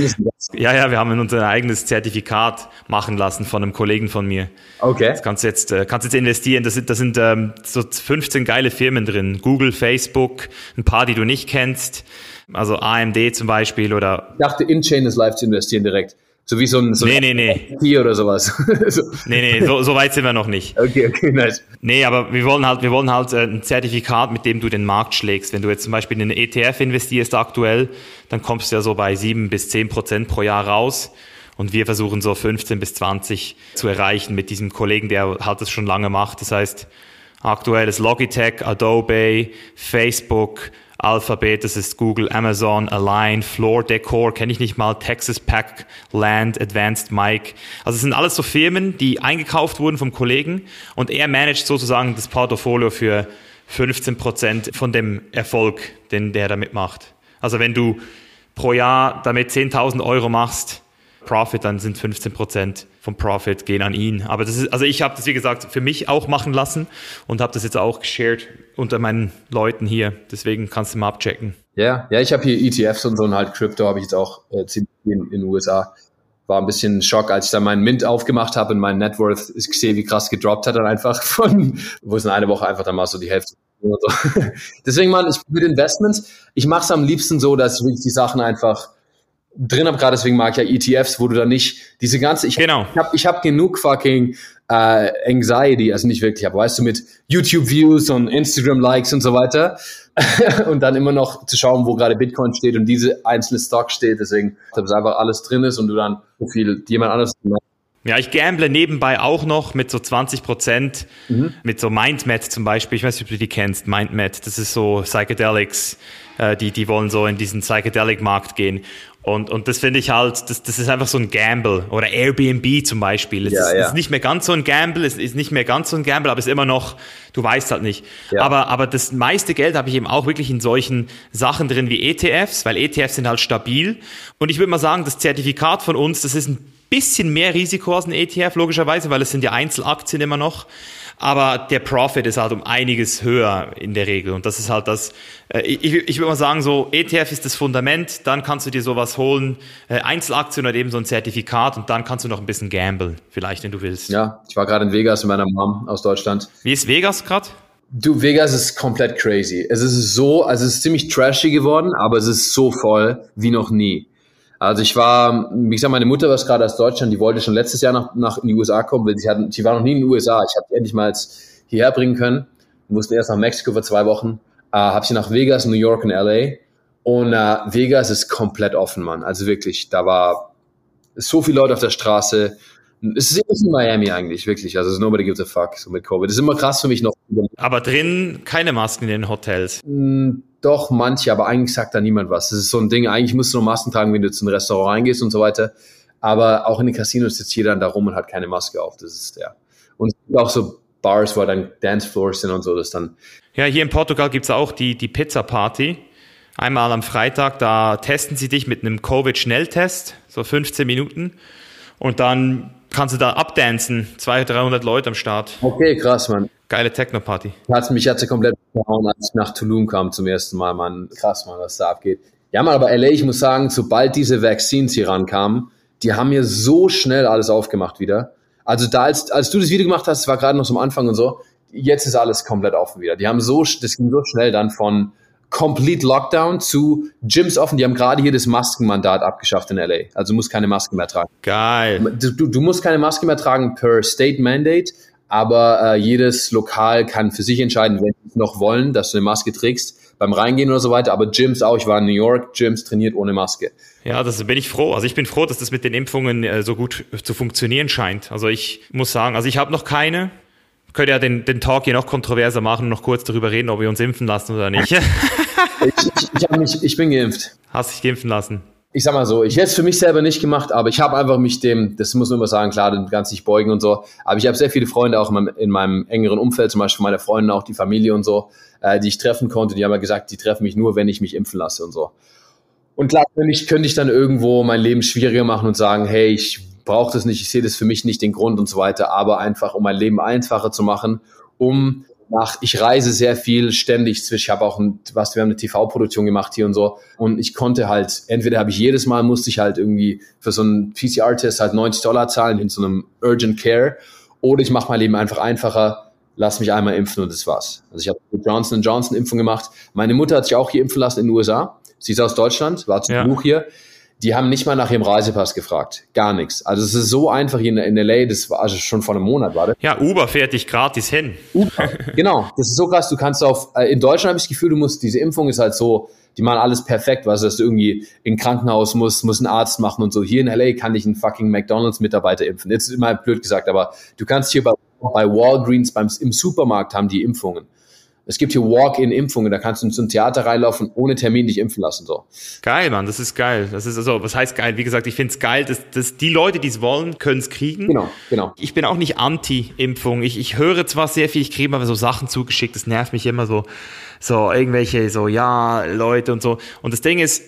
Speaker 1: ja, ja, wir haben unser eigenes Zertifikat machen lassen von einem Kollegen von mir. Okay. Das kannst du jetzt, äh, kannst jetzt investieren. Da sind, da sind ähm, so 15 geile Firmen drin. Google, Facebook, ein paar, die du nicht kennst. Also AMD zum Beispiel oder.
Speaker 2: Ich dachte, in Chain ist live zu investieren direkt. So wie so ein, so
Speaker 1: nee, nee, nee.
Speaker 2: oder sowas.
Speaker 1: so. Nee, nee, so, so weit sind wir noch nicht.
Speaker 2: Okay, okay, nice.
Speaker 1: Nee, aber wir wollen halt, wir wollen halt äh, ein Zertifikat, mit dem du den Markt schlägst. Wenn du jetzt zum Beispiel in einen ETF investierst aktuell, dann kommst du ja so bei sieben bis zehn Prozent pro Jahr raus. Und wir versuchen so 15 bis 20 zu erreichen mit diesem Kollegen, der halt das schon lange macht. Das heißt, aktuell ist Logitech, Adobe, Facebook, Alphabet, das ist Google, Amazon, Align, Floor Decor, kenne ich nicht mal, Texas Pack, Land, Advanced Mic. Also es sind alles so Firmen, die eingekauft wurden vom Kollegen und er managt sozusagen das Portfolio für 15 Prozent von dem Erfolg, den der damit macht. Also wenn du pro Jahr damit 10.000 Euro machst, Profit, dann sind 15 Prozent vom Profit gehen an ihn. Aber das ist, also ich habe das, wie gesagt, für mich auch machen lassen und habe das jetzt auch geshared unter meinen Leuten hier. Deswegen kannst du mal abchecken.
Speaker 2: Ja, ja, ich habe hier ETFs und so und halt Crypto habe ich jetzt auch äh, ziemlich in, in den USA. War ein bisschen Schock, als ich dann meinen Mint aufgemacht habe und mein Net Worth ich sehe, wie krass gedroppt hat dann einfach von, wo es in einer Woche einfach dann mal so die Hälfte so. Deswegen, man, ich mit Investments, ich mache es am liebsten so, dass ich wirklich die Sachen einfach drin habe, gerade deswegen mag ich ja ETFs, wo du da nicht diese ganze, ich,
Speaker 1: genau.
Speaker 2: ich habe ich hab genug fucking äh, Anxiety, also nicht wirklich, aber weißt du, mit YouTube-Views und Instagram-Likes und so weiter und dann immer noch zu schauen, wo gerade Bitcoin steht und diese einzelne Stock steht, deswegen, dass einfach alles drin ist und du dann so viel jemand anderes
Speaker 1: ja, ich gamble nebenbei auch noch mit so 20 Prozent, mhm. mit so MindMed zum Beispiel. Ich weiß nicht, ob du die kennst, MindMed. Das ist so Psychedelics, äh, die, die wollen so in diesen Psychedelic-Markt gehen. Und, und das finde ich halt, das, das ist einfach so ein Gamble. Oder Airbnb zum Beispiel. Es ja, ist, ja. ist, nicht mehr ganz so ein Gamble, es ist nicht mehr ganz so ein Gamble, aber es ist immer noch, du weißt halt nicht. Ja. Aber, aber das meiste Geld habe ich eben auch wirklich in solchen Sachen drin wie ETFs, weil ETFs sind halt stabil. Und ich würde mal sagen, das Zertifikat von uns, das ist ein bisschen mehr Risiko als ein ETF, logischerweise, weil es sind ja Einzelaktien immer noch. Aber der Profit ist halt um einiges höher in der Regel. Und das ist halt das, äh, ich, ich würde mal sagen, so ETF ist das Fundament, dann kannst du dir sowas holen, äh, Einzelaktien oder eben so ein Zertifikat und dann kannst du noch ein bisschen gamblen, vielleicht, wenn du willst.
Speaker 2: Ja, ich war gerade in Vegas mit meiner Mom aus Deutschland.
Speaker 1: Wie ist Vegas gerade?
Speaker 2: Du, Vegas ist komplett crazy. Es ist so, also es ist ziemlich trashy geworden, aber es ist so voll wie noch nie. Also ich war, wie gesagt, meine Mutter war gerade aus Deutschland, die wollte schon letztes Jahr nach, nach in die USA kommen, weil sie hatten, sie war noch nie in den USA. Ich habe die endlich mal hierher bringen können. Wir mussten erst nach Mexiko für zwei Wochen. Äh, habe sie nach Vegas, New York und LA. Und äh, Vegas ist komplett offen, Mann. Also wirklich, da war so viele Leute auf der Straße. Es ist immer wie Miami eigentlich, wirklich. Also nobody gives a fuck so mit Covid. Das ist immer krass für mich noch.
Speaker 1: Aber drin keine Masken in den Hotels.
Speaker 2: Doch, manche, aber eigentlich sagt da niemand was. Das ist so ein Ding, eigentlich musst du nur Masken tragen, wenn du zu einem Restaurant reingehst und so weiter. Aber auch in den Casinos sitzt jeder dann da rum und hat keine Maske auf. Das ist der. Und es gibt auch so Bars, wo dann Dancefloors sind und so, das dann.
Speaker 1: Ja, hier in Portugal gibt's auch die, die Pizza Party. Einmal am Freitag, da testen sie dich mit einem Covid-Schnelltest, so 15 Minuten. Und dann kannst du da abdancen. 200, 300 Leute am Start.
Speaker 2: Okay, krass, Mann.
Speaker 1: Geile Techno-Party.
Speaker 2: Hat mich hatte komplett verhauen, als ich nach Tulum kam zum ersten Mal, Mann. Krass, Mann, was da abgeht. Ja, Mann, aber LA, ich muss sagen, sobald diese Vaccines hier rankamen, die haben mir so schnell alles aufgemacht wieder. Also da, als, als du das Video gemacht hast, war gerade noch so am Anfang und so, jetzt ist alles komplett offen wieder. Die haben so, das ging so schnell dann von Complete Lockdown zu Gyms offen. Die haben gerade hier das Maskenmandat abgeschafft in LA. Also du musst keine Maske mehr tragen.
Speaker 1: Geil.
Speaker 2: Du, du musst keine Maske mehr tragen per State Mandate, aber äh, jedes Lokal kann für sich entscheiden, wenn sie noch wollen, dass du eine Maske trägst beim Reingehen oder so weiter. Aber Gyms auch. Ich war in New York, Gyms trainiert ohne Maske.
Speaker 1: Ja, das bin ich froh. Also ich bin froh, dass das mit den Impfungen äh, so gut zu funktionieren scheint. Also ich muss sagen, also ich habe noch keine können ja den, den Talk hier noch kontroverser machen und noch kurz darüber reden, ob wir uns impfen lassen oder nicht.
Speaker 2: ich, ich, ich, mich, ich bin geimpft.
Speaker 1: Hast dich geimpfen lassen?
Speaker 2: Ich sag mal so, ich hätte es für mich selber nicht gemacht, aber ich habe einfach mich dem, das muss man immer sagen, klar, den ganz nicht beugen und so, aber ich habe sehr viele Freunde auch in meinem, in meinem, engeren Umfeld, zum Beispiel meine Freunde, auch die Familie und so, äh, die ich treffen konnte, die haben ja gesagt, die treffen mich nur, wenn ich mich impfen lasse und so. Und klar, könnte ich, könnte ich dann irgendwo mein Leben schwieriger machen und sagen, hey, ich brauche das nicht, ich sehe das für mich nicht den Grund und so weiter, aber einfach, um mein Leben einfacher zu machen, um nach, ich reise sehr viel ständig ich habe auch ein, was, wir haben eine TV-Produktion gemacht hier und so und ich konnte halt, entweder habe ich jedes Mal musste ich halt irgendwie für so einen PCR-Test halt 90 Dollar zahlen in so einem Urgent Care oder ich mache mein Leben einfach einfacher, lass mich einmal impfen und das war's. Also ich habe Johnson Johnson Impfung gemacht. Meine Mutter hat sich auch hier impfen lassen in den USA. Sie ist aus Deutschland, war zum ja. Besuch hier die haben nicht mal nach ihrem Reisepass gefragt. Gar nichts. Also es ist so einfach hier in, in LA, das war also schon vor einem Monat, war das?
Speaker 1: Ja, Uber fährt dich gratis hin.
Speaker 2: Uber, genau. Das ist so krass. Du kannst auf, äh, in Deutschland habe ich das Gefühl, du musst, diese Impfung ist halt so, die machen alles perfekt, weißt du, dass du irgendwie in Krankenhaus musst, muss ein Arzt machen und so. Hier in LA kann dich ein fucking McDonalds-Mitarbeiter impfen. Jetzt ist immer blöd gesagt, aber du kannst hier bei, bei Walgreens beim, im Supermarkt haben die Impfungen. Es gibt hier Walk-in-Impfungen, da kannst du ein Theater reinlaufen, ohne Termin dich impfen lassen. So.
Speaker 1: Geil, Mann, das ist geil. Das ist also, was heißt geil? Wie gesagt, ich finde es geil, dass, dass die Leute, die es wollen, können es kriegen.
Speaker 2: Genau, genau.
Speaker 1: Ich bin auch nicht anti-Impfung. Ich, ich höre zwar sehr viel, ich kriege aber so Sachen zugeschickt, das nervt mich immer so, so irgendwelche, so, ja, Leute und so. Und das Ding ist,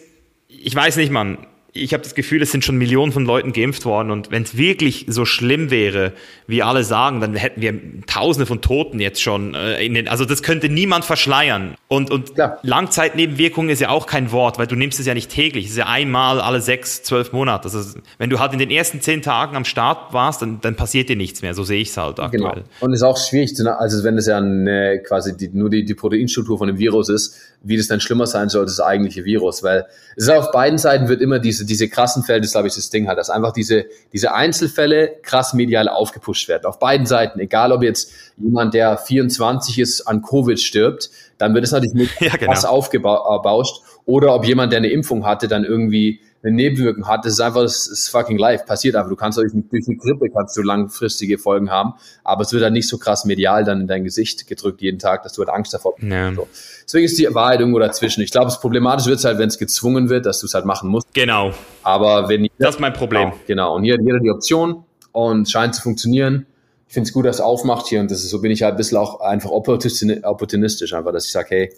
Speaker 1: ich weiß nicht, Mann, ich habe das Gefühl, es sind schon Millionen von Leuten geimpft worden und wenn es wirklich so schlimm wäre, wie alle sagen, dann hätten wir Tausende von Toten jetzt schon. Äh, in den, also das könnte niemand verschleiern. Und, und Langzeitnebenwirkungen ist ja auch kein Wort, weil du nimmst es ja nicht täglich. Es ist ja einmal alle sechs, zwölf Monate. Also wenn du halt in den ersten zehn Tagen am Start warst, dann, dann passiert dir nichts mehr. So sehe ich es halt aktuell. Genau.
Speaker 2: Und es ist auch schwierig, also wenn es ja eine, quasi die, nur die, die Proteinstruktur von dem Virus ist, wie das dann schlimmer sein soll, das eigentliche Virus, weil es ist auf beiden Seiten wird immer diese, diese krassen Fälle, das glaube ich das Ding halt, dass einfach diese, diese Einzelfälle krass medial aufgepusht werden. Auf beiden Seiten, egal ob jetzt jemand, der 24 ist, an Covid stirbt, dann wird es natürlich ja, genau. krass aufgebauscht. Oder ob jemand, der eine Impfung hatte, dann irgendwie Nebenwirkung hat, das ist einfach, das ist fucking live, passiert einfach. Du kannst durch, durch eine Grippe kannst du langfristige Folgen haben, aber es wird dann nicht so krass medial dann in dein Gesicht gedrückt jeden Tag, dass du halt Angst davor hast. Ja. So. Deswegen ist die Wahrheit irgendwo dazwischen. Ich glaube, das Problematisch wird es halt, wenn es gezwungen wird, dass du es halt machen musst.
Speaker 1: Genau.
Speaker 2: Aber wenn
Speaker 1: Das ist mein Problem.
Speaker 2: Genau. genau. Und hier hat jeder die Option und scheint zu funktionieren. Ich finde es gut, dass es aufmacht hier und das ist, so bin ich halt ein bisschen auch einfach opportunistisch, einfach, dass ich sage, hey,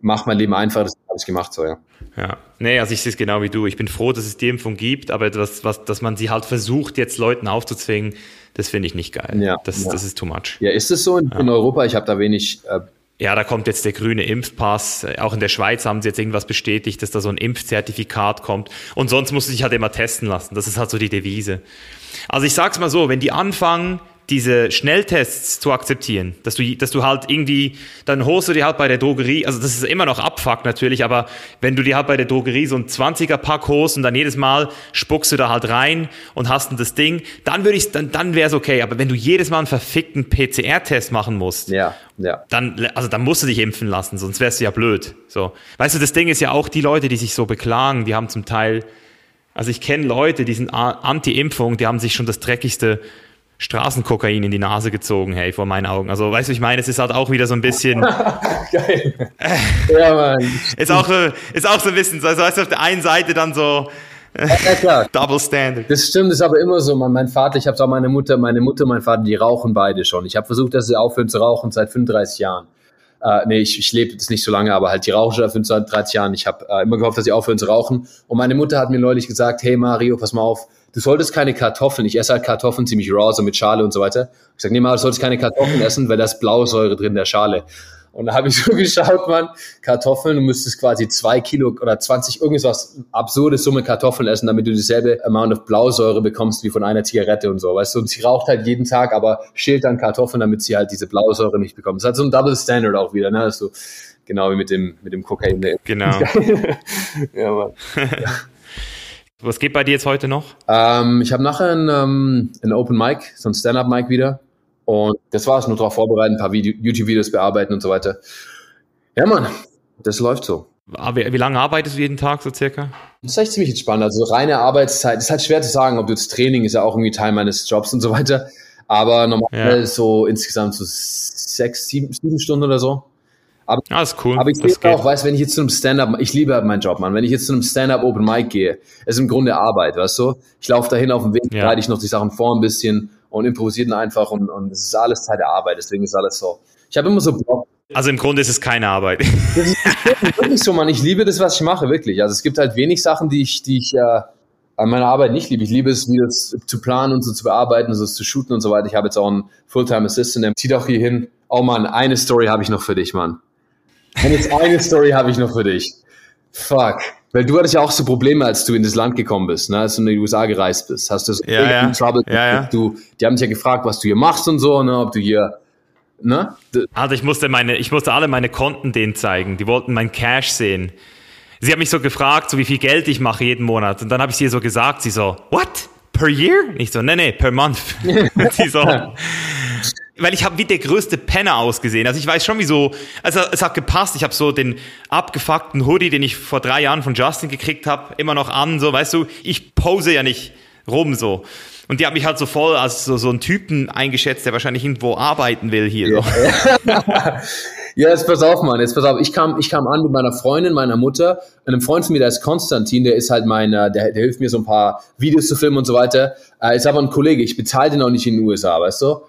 Speaker 2: mach mein Leben einfach, das habe ich gemacht so, ja.
Speaker 1: Ja, nee, also ich sehe es genau wie du. Ich bin froh, dass es die Impfung gibt, aber das, was, dass man sie halt versucht, jetzt Leuten aufzuzwingen, das finde ich nicht geil. Ja, das, ja. das ist too much.
Speaker 2: Ja, ist es so in, ja. in Europa? Ich habe da wenig. Äh
Speaker 1: ja, da kommt jetzt der grüne Impfpass. Auch in der Schweiz haben sie jetzt irgendwas bestätigt, dass da so ein Impfzertifikat kommt. Und sonst musst du dich halt immer testen lassen. Das ist halt so die Devise. Also ich sag's mal so, wenn die anfangen, diese Schnelltests zu akzeptieren, dass du, dass du halt irgendwie, dann holst du dir halt bei der Drogerie, also das ist immer noch Abfuck natürlich, aber wenn du dir halt bei der Drogerie so ein 20er Pack holst und dann jedes Mal spuckst du da halt rein und hast dann das Ding, dann würde ich, dann, dann wäre es okay, aber wenn du jedes Mal einen verfickten PCR-Test machen musst,
Speaker 2: ja, ja.
Speaker 1: dann, also dann musst du dich impfen lassen, sonst wärst du ja blöd, so. Weißt du, das Ding ist ja auch die Leute, die sich so beklagen, die haben zum Teil, also ich kenne Leute, die sind anti-Impfung, die haben sich schon das dreckigste Straßenkokain in die Nase gezogen, hey, vor meinen Augen. Also, weißt du, ich meine, es ist halt auch wieder so ein bisschen. Geil. ja, Mann. Ist auch, ist auch so ein bisschen, also, weißt du, auf der einen Seite dann so. Ja, klar. Double Standard.
Speaker 2: Das stimmt, das ist aber immer so. Mein Vater, ich habe auch meine Mutter, meine Mutter, mein Vater, die rauchen beide schon. Ich habe versucht, dass sie aufhören zu rauchen seit 35 Jahren. Äh, nee, ich, ich lebe das nicht so lange, aber halt die rauchen schon seit 35 Jahren. Ich habe äh, immer gehofft, dass sie aufhören zu rauchen. Und meine Mutter hat mir neulich gesagt, hey Mario, pass mal auf, du solltest keine Kartoffeln, ich esse halt Kartoffeln ziemlich raw, so mit Schale und so weiter. Ich sage, nee, mal, du solltest keine Kartoffeln essen, weil da ist Blausäure drin in der Schale. Und da habe ich so geschaut, man, Kartoffeln, du müsstest quasi zwei Kilo oder 20, irgendwas absurde Summe Kartoffeln essen, damit du dieselbe Amount of Blausäure bekommst wie von einer Zigarette und so, weißt du. Und sie raucht halt jeden Tag, aber schält dann Kartoffeln, damit sie halt diese Blausäure nicht bekommt. Das ist halt so ein Double Standard auch wieder, ne? Also, genau wie mit dem, mit dem Kokain.
Speaker 1: Genau. ja, Mann. Was geht bei dir jetzt heute noch?
Speaker 2: Ähm, ich habe nachher ein, ähm, ein Open Mic, so ein Stand-Up-Mic wieder. Und das war es, nur darauf vorbereiten, ein paar YouTube-Videos bearbeiten und so weiter. Ja, Mann, das läuft so.
Speaker 1: Aber wie lange arbeitest du jeden Tag so circa?
Speaker 2: Das ist echt ziemlich entspannt. Also reine Arbeitszeit, das ist halt schwer zu sagen, ob du jetzt Training ist ja auch irgendwie Teil meines Jobs und so weiter. Aber normal ja. so insgesamt so sechs, sieben, sieben Stunden oder so.
Speaker 1: Aber, ah, ist cool.
Speaker 2: Aber ich sehe auch, weißt, wenn ich jetzt zu einem Stand-up, ich liebe halt meinen Job, Mann. Wenn ich jetzt zu einem Stand-up Open Mic gehe, ist im Grunde Arbeit, weißt du? Ich laufe dahin auf dem Weg, ja. bereite ich noch die Sachen vor ein bisschen und improvisiere dann einfach und, und es ist alles Teil der Arbeit, deswegen ist alles so. Ich habe immer so Bock.
Speaker 1: Also im Grunde ist es keine Arbeit.
Speaker 2: Das ist wirklich so, Mann. Ich liebe das, was ich mache, wirklich. Also es gibt halt wenig Sachen, die ich, die ich äh, an meiner Arbeit nicht liebe. Ich liebe es, wieder zu planen und so zu bearbeiten, so zu shooten und so weiter. Ich habe jetzt auch einen Fulltime Assistant, der zieht auch hier hin. Oh Mann, eine Story habe ich noch für dich, Mann. Und jetzt eine Story habe ich noch für dich. Fuck. Weil du hattest ja auch so Probleme, als du in das Land gekommen bist, ne? als du in die USA gereist bist. Hast du so
Speaker 1: ja, ja.
Speaker 2: Trouble?
Speaker 1: Ja, ja.
Speaker 2: Du, die haben dich ja gefragt, was du hier machst und so, ne? ob du hier Ne?
Speaker 1: Also ich musste meine, ich musste alle meine Konten denen zeigen. Die wollten mein Cash sehen. Sie haben mich so gefragt, so wie viel Geld ich mache jeden Monat. Und dann habe ich sie so gesagt, sie so, what? Per year? Ich so, nee, nee, per month. sie so, weil ich habe wie der größte Penner ausgesehen. Also ich weiß schon, wieso. Also es hat gepasst. Ich habe so den abgefuckten Hoodie, den ich vor drei Jahren von Justin gekriegt habe, immer noch an. So, weißt du, ich pose ja nicht rum so. Und die hat mich halt so voll als so, so einen Typen eingeschätzt, der wahrscheinlich irgendwo arbeiten will hier.
Speaker 2: Ja. Ja, jetzt pass auf, Mann. Jetzt pass auf. Ich kam, ich kam an mit meiner Freundin, meiner Mutter, einem Freund von mir, der ist Konstantin, der ist halt meiner, der, der hilft mir so ein paar Videos zu filmen und so weiter. Er ist aber ein Kollege. Ich bezahle den auch nicht in den USA, weißt du?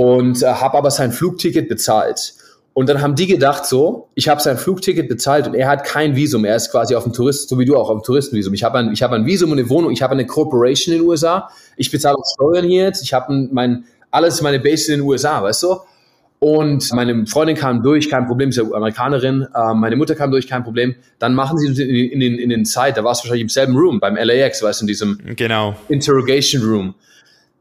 Speaker 2: Und äh, habe aber sein Flugticket bezahlt. Und dann haben die gedacht so, ich habe sein Flugticket bezahlt und er hat kein Visum. Er ist quasi auf dem Tourist, so wie du auch, auf dem Touristenvisum. Ich habe ein, ich hab ein Visum und eine Wohnung, ich habe eine Corporation in den USA. Ich bezahle auch Steuern hier jetzt. Ich habe mein, alles meine Base in den USA, weißt du? Und meine Freundin kam durch, kein Problem, ist ja Amerikanerin. Äh, meine Mutter kam durch, kein Problem. Dann machen sie in, in, in, in den Zeit, da war es wahrscheinlich im selben Room, beim LAX, weißt du, in diesem
Speaker 1: genau.
Speaker 2: Interrogation Room.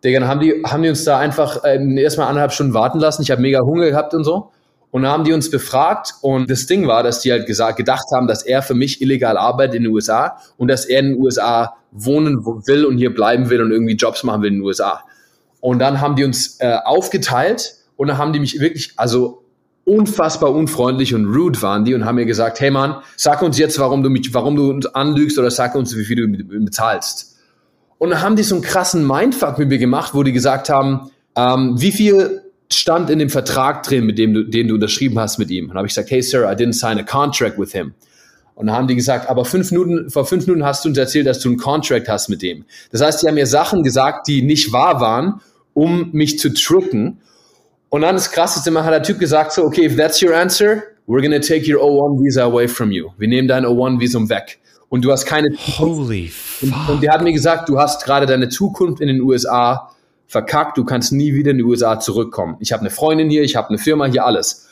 Speaker 2: Digga, dann haben die, haben die uns da einfach äh, erstmal anderthalb Stunden warten lassen. Ich habe mega Hunger gehabt und so. Und dann haben die uns befragt und das Ding war, dass die halt gesagt, gedacht haben, dass er für mich illegal arbeitet in den USA und dass er in den USA wohnen will und hier bleiben will und irgendwie Jobs machen will in den USA. Und dann haben die uns äh, aufgeteilt und dann haben die mich wirklich, also unfassbar unfreundlich und rude waren die und haben mir gesagt, hey Mann, sag uns jetzt, warum du mich, warum du uns anlügst oder sag uns, wie viel du bezahlst. Und dann haben die so einen krassen Mindfuck mit mir gemacht, wo die gesagt haben, ähm, wie viel stand in dem Vertrag drin, mit dem du, den du unterschrieben hast mit ihm. Und dann habe ich gesagt, hey Sir, I didn't sign a contract with him. Und dann haben die gesagt, aber fünf Minuten, vor fünf Minuten hast du uns erzählt, dass du einen Contract hast mit dem. Das heißt, die haben mir Sachen gesagt, die nicht wahr waren, um mich zu tricken. Und dann das Krasseste, immer hat der Typ gesagt so, okay, if that's your answer, we're gonna take your O1 Visa away from you. Wir nehmen dein O1 Visum weg. Und du hast keine
Speaker 1: Holy fuck.
Speaker 2: Und, und die hat mir gesagt, du hast gerade deine Zukunft in den USA verkackt, du kannst nie wieder in die USA zurückkommen. Ich habe eine Freundin hier, ich habe eine Firma hier, alles.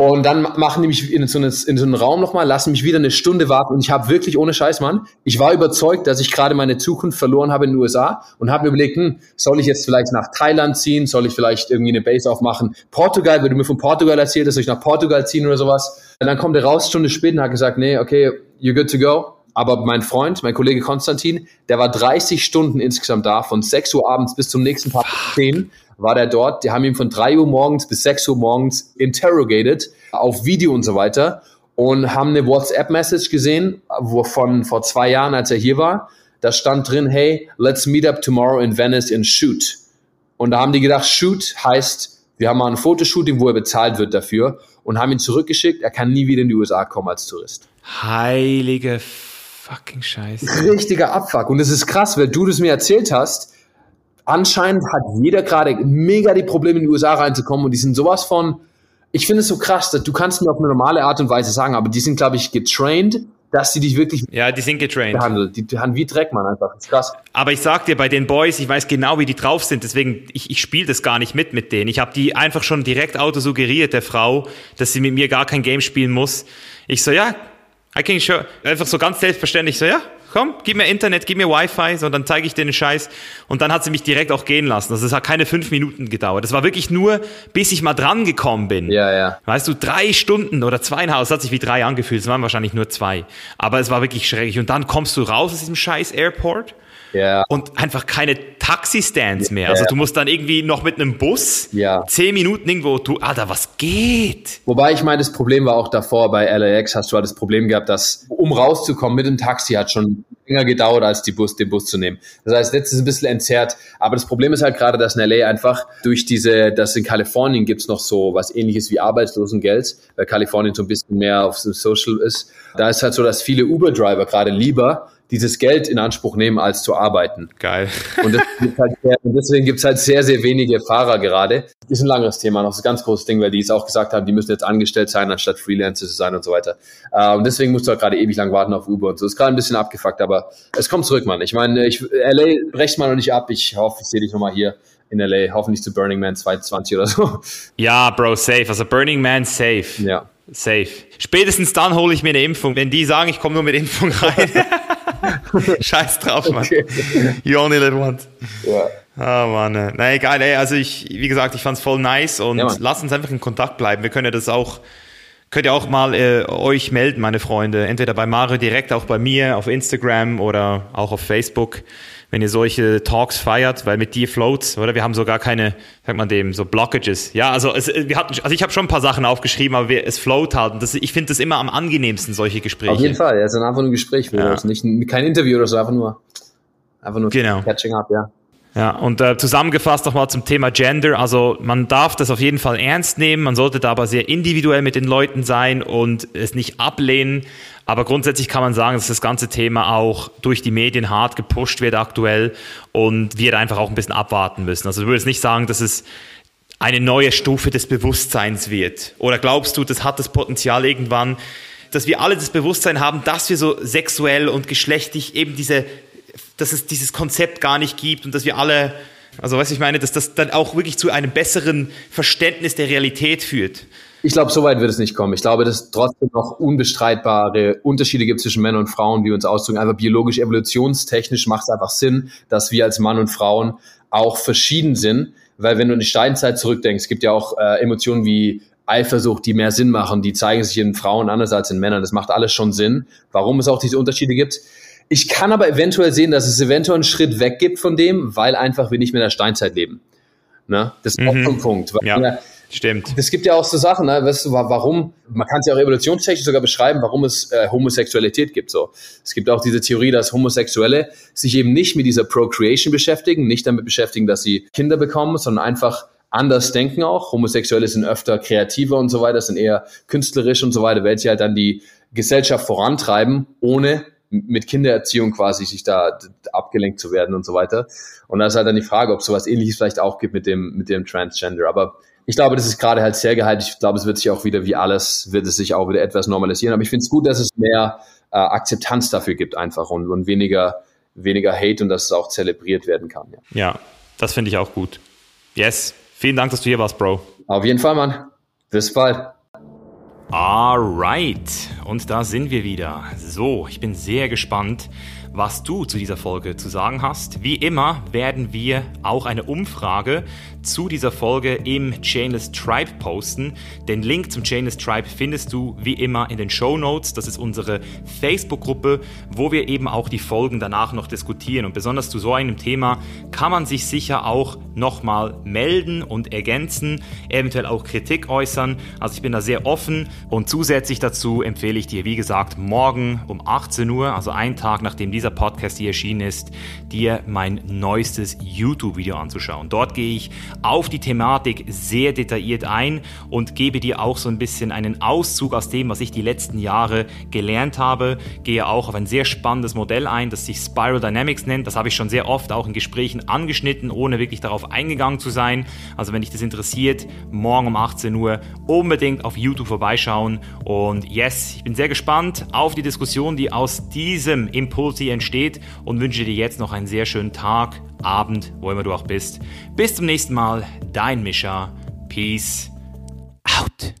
Speaker 2: Und dann machen die mich in so, eine, in so einen Raum nochmal, lassen mich wieder eine Stunde warten und ich habe wirklich, ohne Scheiß, Mann, ich war überzeugt, dass ich gerade meine Zukunft verloren habe in den USA und habe mir überlegt, hm, soll ich jetzt vielleicht nach Thailand ziehen, soll ich vielleicht irgendwie eine Base aufmachen? Portugal, wenn du mir von Portugal erzählt hast, soll ich nach Portugal ziehen oder sowas? Und dann kommt er raus, Stunde später und hat gesagt, nee, okay, you're good to go. Aber mein Freund, mein Kollege Konstantin, der war 30 Stunden insgesamt da, von 6 Uhr abends bis zum nächsten Tag 10 war der dort. Die haben ihn von 3 Uhr morgens bis 6 Uhr morgens interrogated auf Video und so weiter und haben eine WhatsApp-Message gesehen, wo von vor zwei Jahren, als er hier war, da stand drin, hey, let's meet up tomorrow in Venice and shoot. Und da haben die gedacht, shoot heißt, wir haben mal ein Fotoshooting, wo er bezahlt wird dafür und haben ihn zurückgeschickt. Er kann nie wieder in die USA kommen als Tourist.
Speaker 1: Heilige fucking Scheiße.
Speaker 2: Richtiger Abfuck. Und es ist krass, weil du das mir erzählt hast. Anscheinend hat jeder gerade mega die Probleme in die USA reinzukommen und die sind sowas von. Ich finde es so krass, dass du kannst mir auf eine normale Art und Weise sagen, aber die sind, glaube ich, getrained, dass sie dich wirklich
Speaker 1: ja, die sind getrained.
Speaker 2: behandeln. Die, haben wie Dreck, man einfach. Das ist krass.
Speaker 1: Aber ich sag dir, bei den Boys, ich weiß genau, wie die drauf sind, deswegen, ich, ich spiele das gar nicht mit mit denen. Ich habe die einfach schon direkt auto suggeriert, der Frau, dass sie mit mir gar kein Game spielen muss. Ich so, ja, I can show, einfach so ganz selbstverständlich so, ja, komm, gib mir Internet, gib mir Wi-Fi, so, dann zeige ich dir den Scheiß. Und dann hat sie mich direkt auch gehen lassen. Also es hat keine fünf Minuten gedauert. Das war wirklich nur, bis ich mal dran gekommen bin.
Speaker 2: Ja, ja.
Speaker 1: Weißt du, drei Stunden oder zweieinhalb, es hat sich wie drei angefühlt, es waren wahrscheinlich nur zwei. Aber es war wirklich schrecklich. Und dann kommst du raus aus diesem scheiß Airport
Speaker 2: Ja.
Speaker 1: und einfach keine Taxi-Stands mehr. Also du musst dann irgendwie noch mit einem Bus
Speaker 2: Ja.
Speaker 1: zehn Minuten irgendwo, du, Alter, was geht?
Speaker 2: Wobei ich meine, das Problem war auch davor bei LAX, hast du halt das Problem gehabt, dass um rauszukommen mit dem Taxi hat schon länger gedauert, als die Bus, den Bus zu nehmen. Das heißt, jetzt ist es ein bisschen entzerrt. Aber das Problem ist halt gerade, dass in LA einfach durch diese, dass in Kalifornien gibt's noch so was ähnliches wie Arbeitslosengeld, weil Kalifornien so ein bisschen mehr auf so Social ist. Da ist halt so, dass viele Uber-Driver gerade lieber dieses Geld in Anspruch nehmen, als zu arbeiten.
Speaker 1: Geil.
Speaker 2: Und, das gibt halt sehr, und deswegen gibt's halt sehr, sehr wenige Fahrer gerade. Ist ein langes Thema, noch so ein ganz großes Ding, weil die es auch gesagt haben, die müssen jetzt angestellt sein, anstatt Freelancer zu sein und so weiter. Äh, und deswegen musst du halt gerade ewig lang warten auf Uber und so. Ist gerade ein bisschen abgefuckt, aber es kommt zurück, Mann. Ich meine, ich, LA brecht mal noch nicht ab. Ich hoffe, ich sehe dich nochmal hier in LA. Hoffentlich zu Burning Man 2020 oder so.
Speaker 1: Ja, Bro, safe. Also Burning Man safe.
Speaker 2: Ja.
Speaker 1: Safe. Spätestens dann hole ich mir eine Impfung. Wenn die sagen, ich komme nur mit Impfung rein. Scheiß drauf, Mann.
Speaker 2: Okay.
Speaker 1: You only live once.
Speaker 2: ja.
Speaker 1: Ah, Mann. Na egal, ey. Also ich, wie gesagt, ich fand's voll nice und
Speaker 2: Ja,
Speaker 1: lasst uns einfach in Kontakt bleiben. Wir können ja das auch, könnt ihr auch mal äh, euch melden, meine Freunde. Entweder bei Mario direkt, auch bei mir auf Instagram oder auch auf Facebook, wenn ihr solche Talks feiert, weil mit dir floats, oder? Wir haben sogar keine, sagt man dem, so Blockages. Ja, also es, wir hatten, also ich habe schon ein paar Sachen aufgeschrieben, aber wir, es float halt. Und das, ich finde das immer am angenehmsten, solche Gespräche.
Speaker 2: Auf jeden Fall. Es ist einfach nur ein Gespräch.
Speaker 1: Ja.
Speaker 2: Nicht ein, kein Interview oder so, einfach nur, einfach nur
Speaker 1: Genau.
Speaker 2: catching up, ja.
Speaker 1: Ja, und äh, zusammengefasst nochmal zum Thema Gender. Also man darf das auf jeden Fall ernst nehmen, man sollte da aber sehr individuell mit den Leuten sein und es nicht ablehnen. Aber grundsätzlich kann man sagen, dass das ganze Thema auch durch die Medien hart gepusht wird aktuell und wir einfach auch ein bisschen abwarten müssen. Also ich würde jetzt nicht sagen, dass es eine neue Stufe des Bewusstseins wird? Oder glaubst du, das hat das Potenzial irgendwann, dass wir alle das Bewusstsein haben, dass wir so sexuell und geschlechtlich eben diese, dass es dieses Konzept gar nicht gibt und dass wir alle, also was ich meine, dass das dann auch wirklich zu einem besseren Verständnis der Realität führt?
Speaker 2: Ich glaube, so weit wird es nicht kommen. Ich glaube, dass trotzdem noch unbestreitbare Unterschiede gibt zwischen Männern und Frauen, wie wir uns ausdrücken. Einfach biologisch, evolutionstechnisch macht es einfach Sinn, dass wir als Mann und Frauen auch verschieden sind. Weil wenn du in die Steinzeit zurückdenkst, gibt ja auch äh, Emotionen wie Eifersucht, die mehr Sinn machen, die zeigen sich in Frauen anders als in Männern. Das macht alles schon Sinn, warum es auch diese Unterschiede gibt. Ich kann aber eventuell sehen, dass es eventuell einen Schritt weg gibt von dem, weil einfach wir nicht mehr in der Steinzeit leben. Ne? Das ist mhm. auch ein Punkt.
Speaker 1: Ja. Stimmt.
Speaker 2: Es gibt ja auch so Sachen, ne? weißt du, warum, man kann es ja auch evolutionstechnisch sogar beschreiben, warum es äh, Homosexualität gibt. So. Es gibt auch diese Theorie, dass Homosexuelle sich eben nicht mit dieser Procreation beschäftigen, nicht damit beschäftigen, dass sie Kinder bekommen, sondern einfach anders denken auch. Homosexuelle sind öfter kreativer und so weiter, sind eher künstlerisch und so weiter, welche halt dann die Gesellschaft vorantreiben, ohne mit Kindererziehung quasi sich da abgelenkt zu werden und so weiter. Und da ist halt dann die Frage, ob es sowas ähnliches vielleicht auch gibt mit dem, mit dem Transgender. Aber ich glaube, das ist gerade halt sehr gehalten. Ich glaube, es wird sich auch wieder, wie alles, wird es sich auch wieder etwas normalisieren. Aber ich finde es gut, dass es mehr äh, Akzeptanz dafür gibt einfach und, und weniger, weniger Hate und dass es auch zelebriert werden kann.
Speaker 1: Ja, ja das finde ich auch gut. Yes. Vielen Dank, dass du hier warst, Bro.
Speaker 2: Auf jeden Fall, Mann. Bis bald.
Speaker 1: Alright, und da sind wir wieder. So, ich bin sehr gespannt, was du zu dieser Folge zu sagen hast. Wie immer werden wir auch eine Umfrage zu dieser Folge im Chainless Tribe posten. Den Link zum Chainless Tribe findest du wie immer in den Show Notes. Das ist unsere Facebook-Gruppe, wo wir eben auch die Folgen danach noch diskutieren. Und besonders zu so einem Thema kann man sich sicher auch nochmal melden und ergänzen, eventuell auch Kritik äußern. Also ich bin da sehr offen und zusätzlich dazu empfehle ich dir, wie gesagt, morgen um 18 Uhr, also einen Tag nachdem dieser Podcast hier erschienen ist, dir mein neuestes YouTube-Video anzuschauen. Dort gehe ich auf die Thematik sehr detailliert ein und gebe dir auch so ein bisschen einen Auszug aus dem, was ich die letzten Jahre gelernt habe. Gehe auch auf ein sehr spannendes Modell ein, das sich Spiral Dynamics nennt. Das habe ich schon sehr oft auch in Gesprächen angeschnitten, ohne wirklich darauf eingegangen zu sein. Also wenn dich das interessiert, morgen um 18 Uhr unbedingt auf YouTube vorbeischauen. Und yes, ich bin sehr gespannt auf die Diskussion, die aus diesem Impuls hier entsteht und wünsche dir jetzt noch einen sehr schönen Tag Abend, wo immer du auch bist. Bis zum nächsten Mal, dein Mischa. Peace out.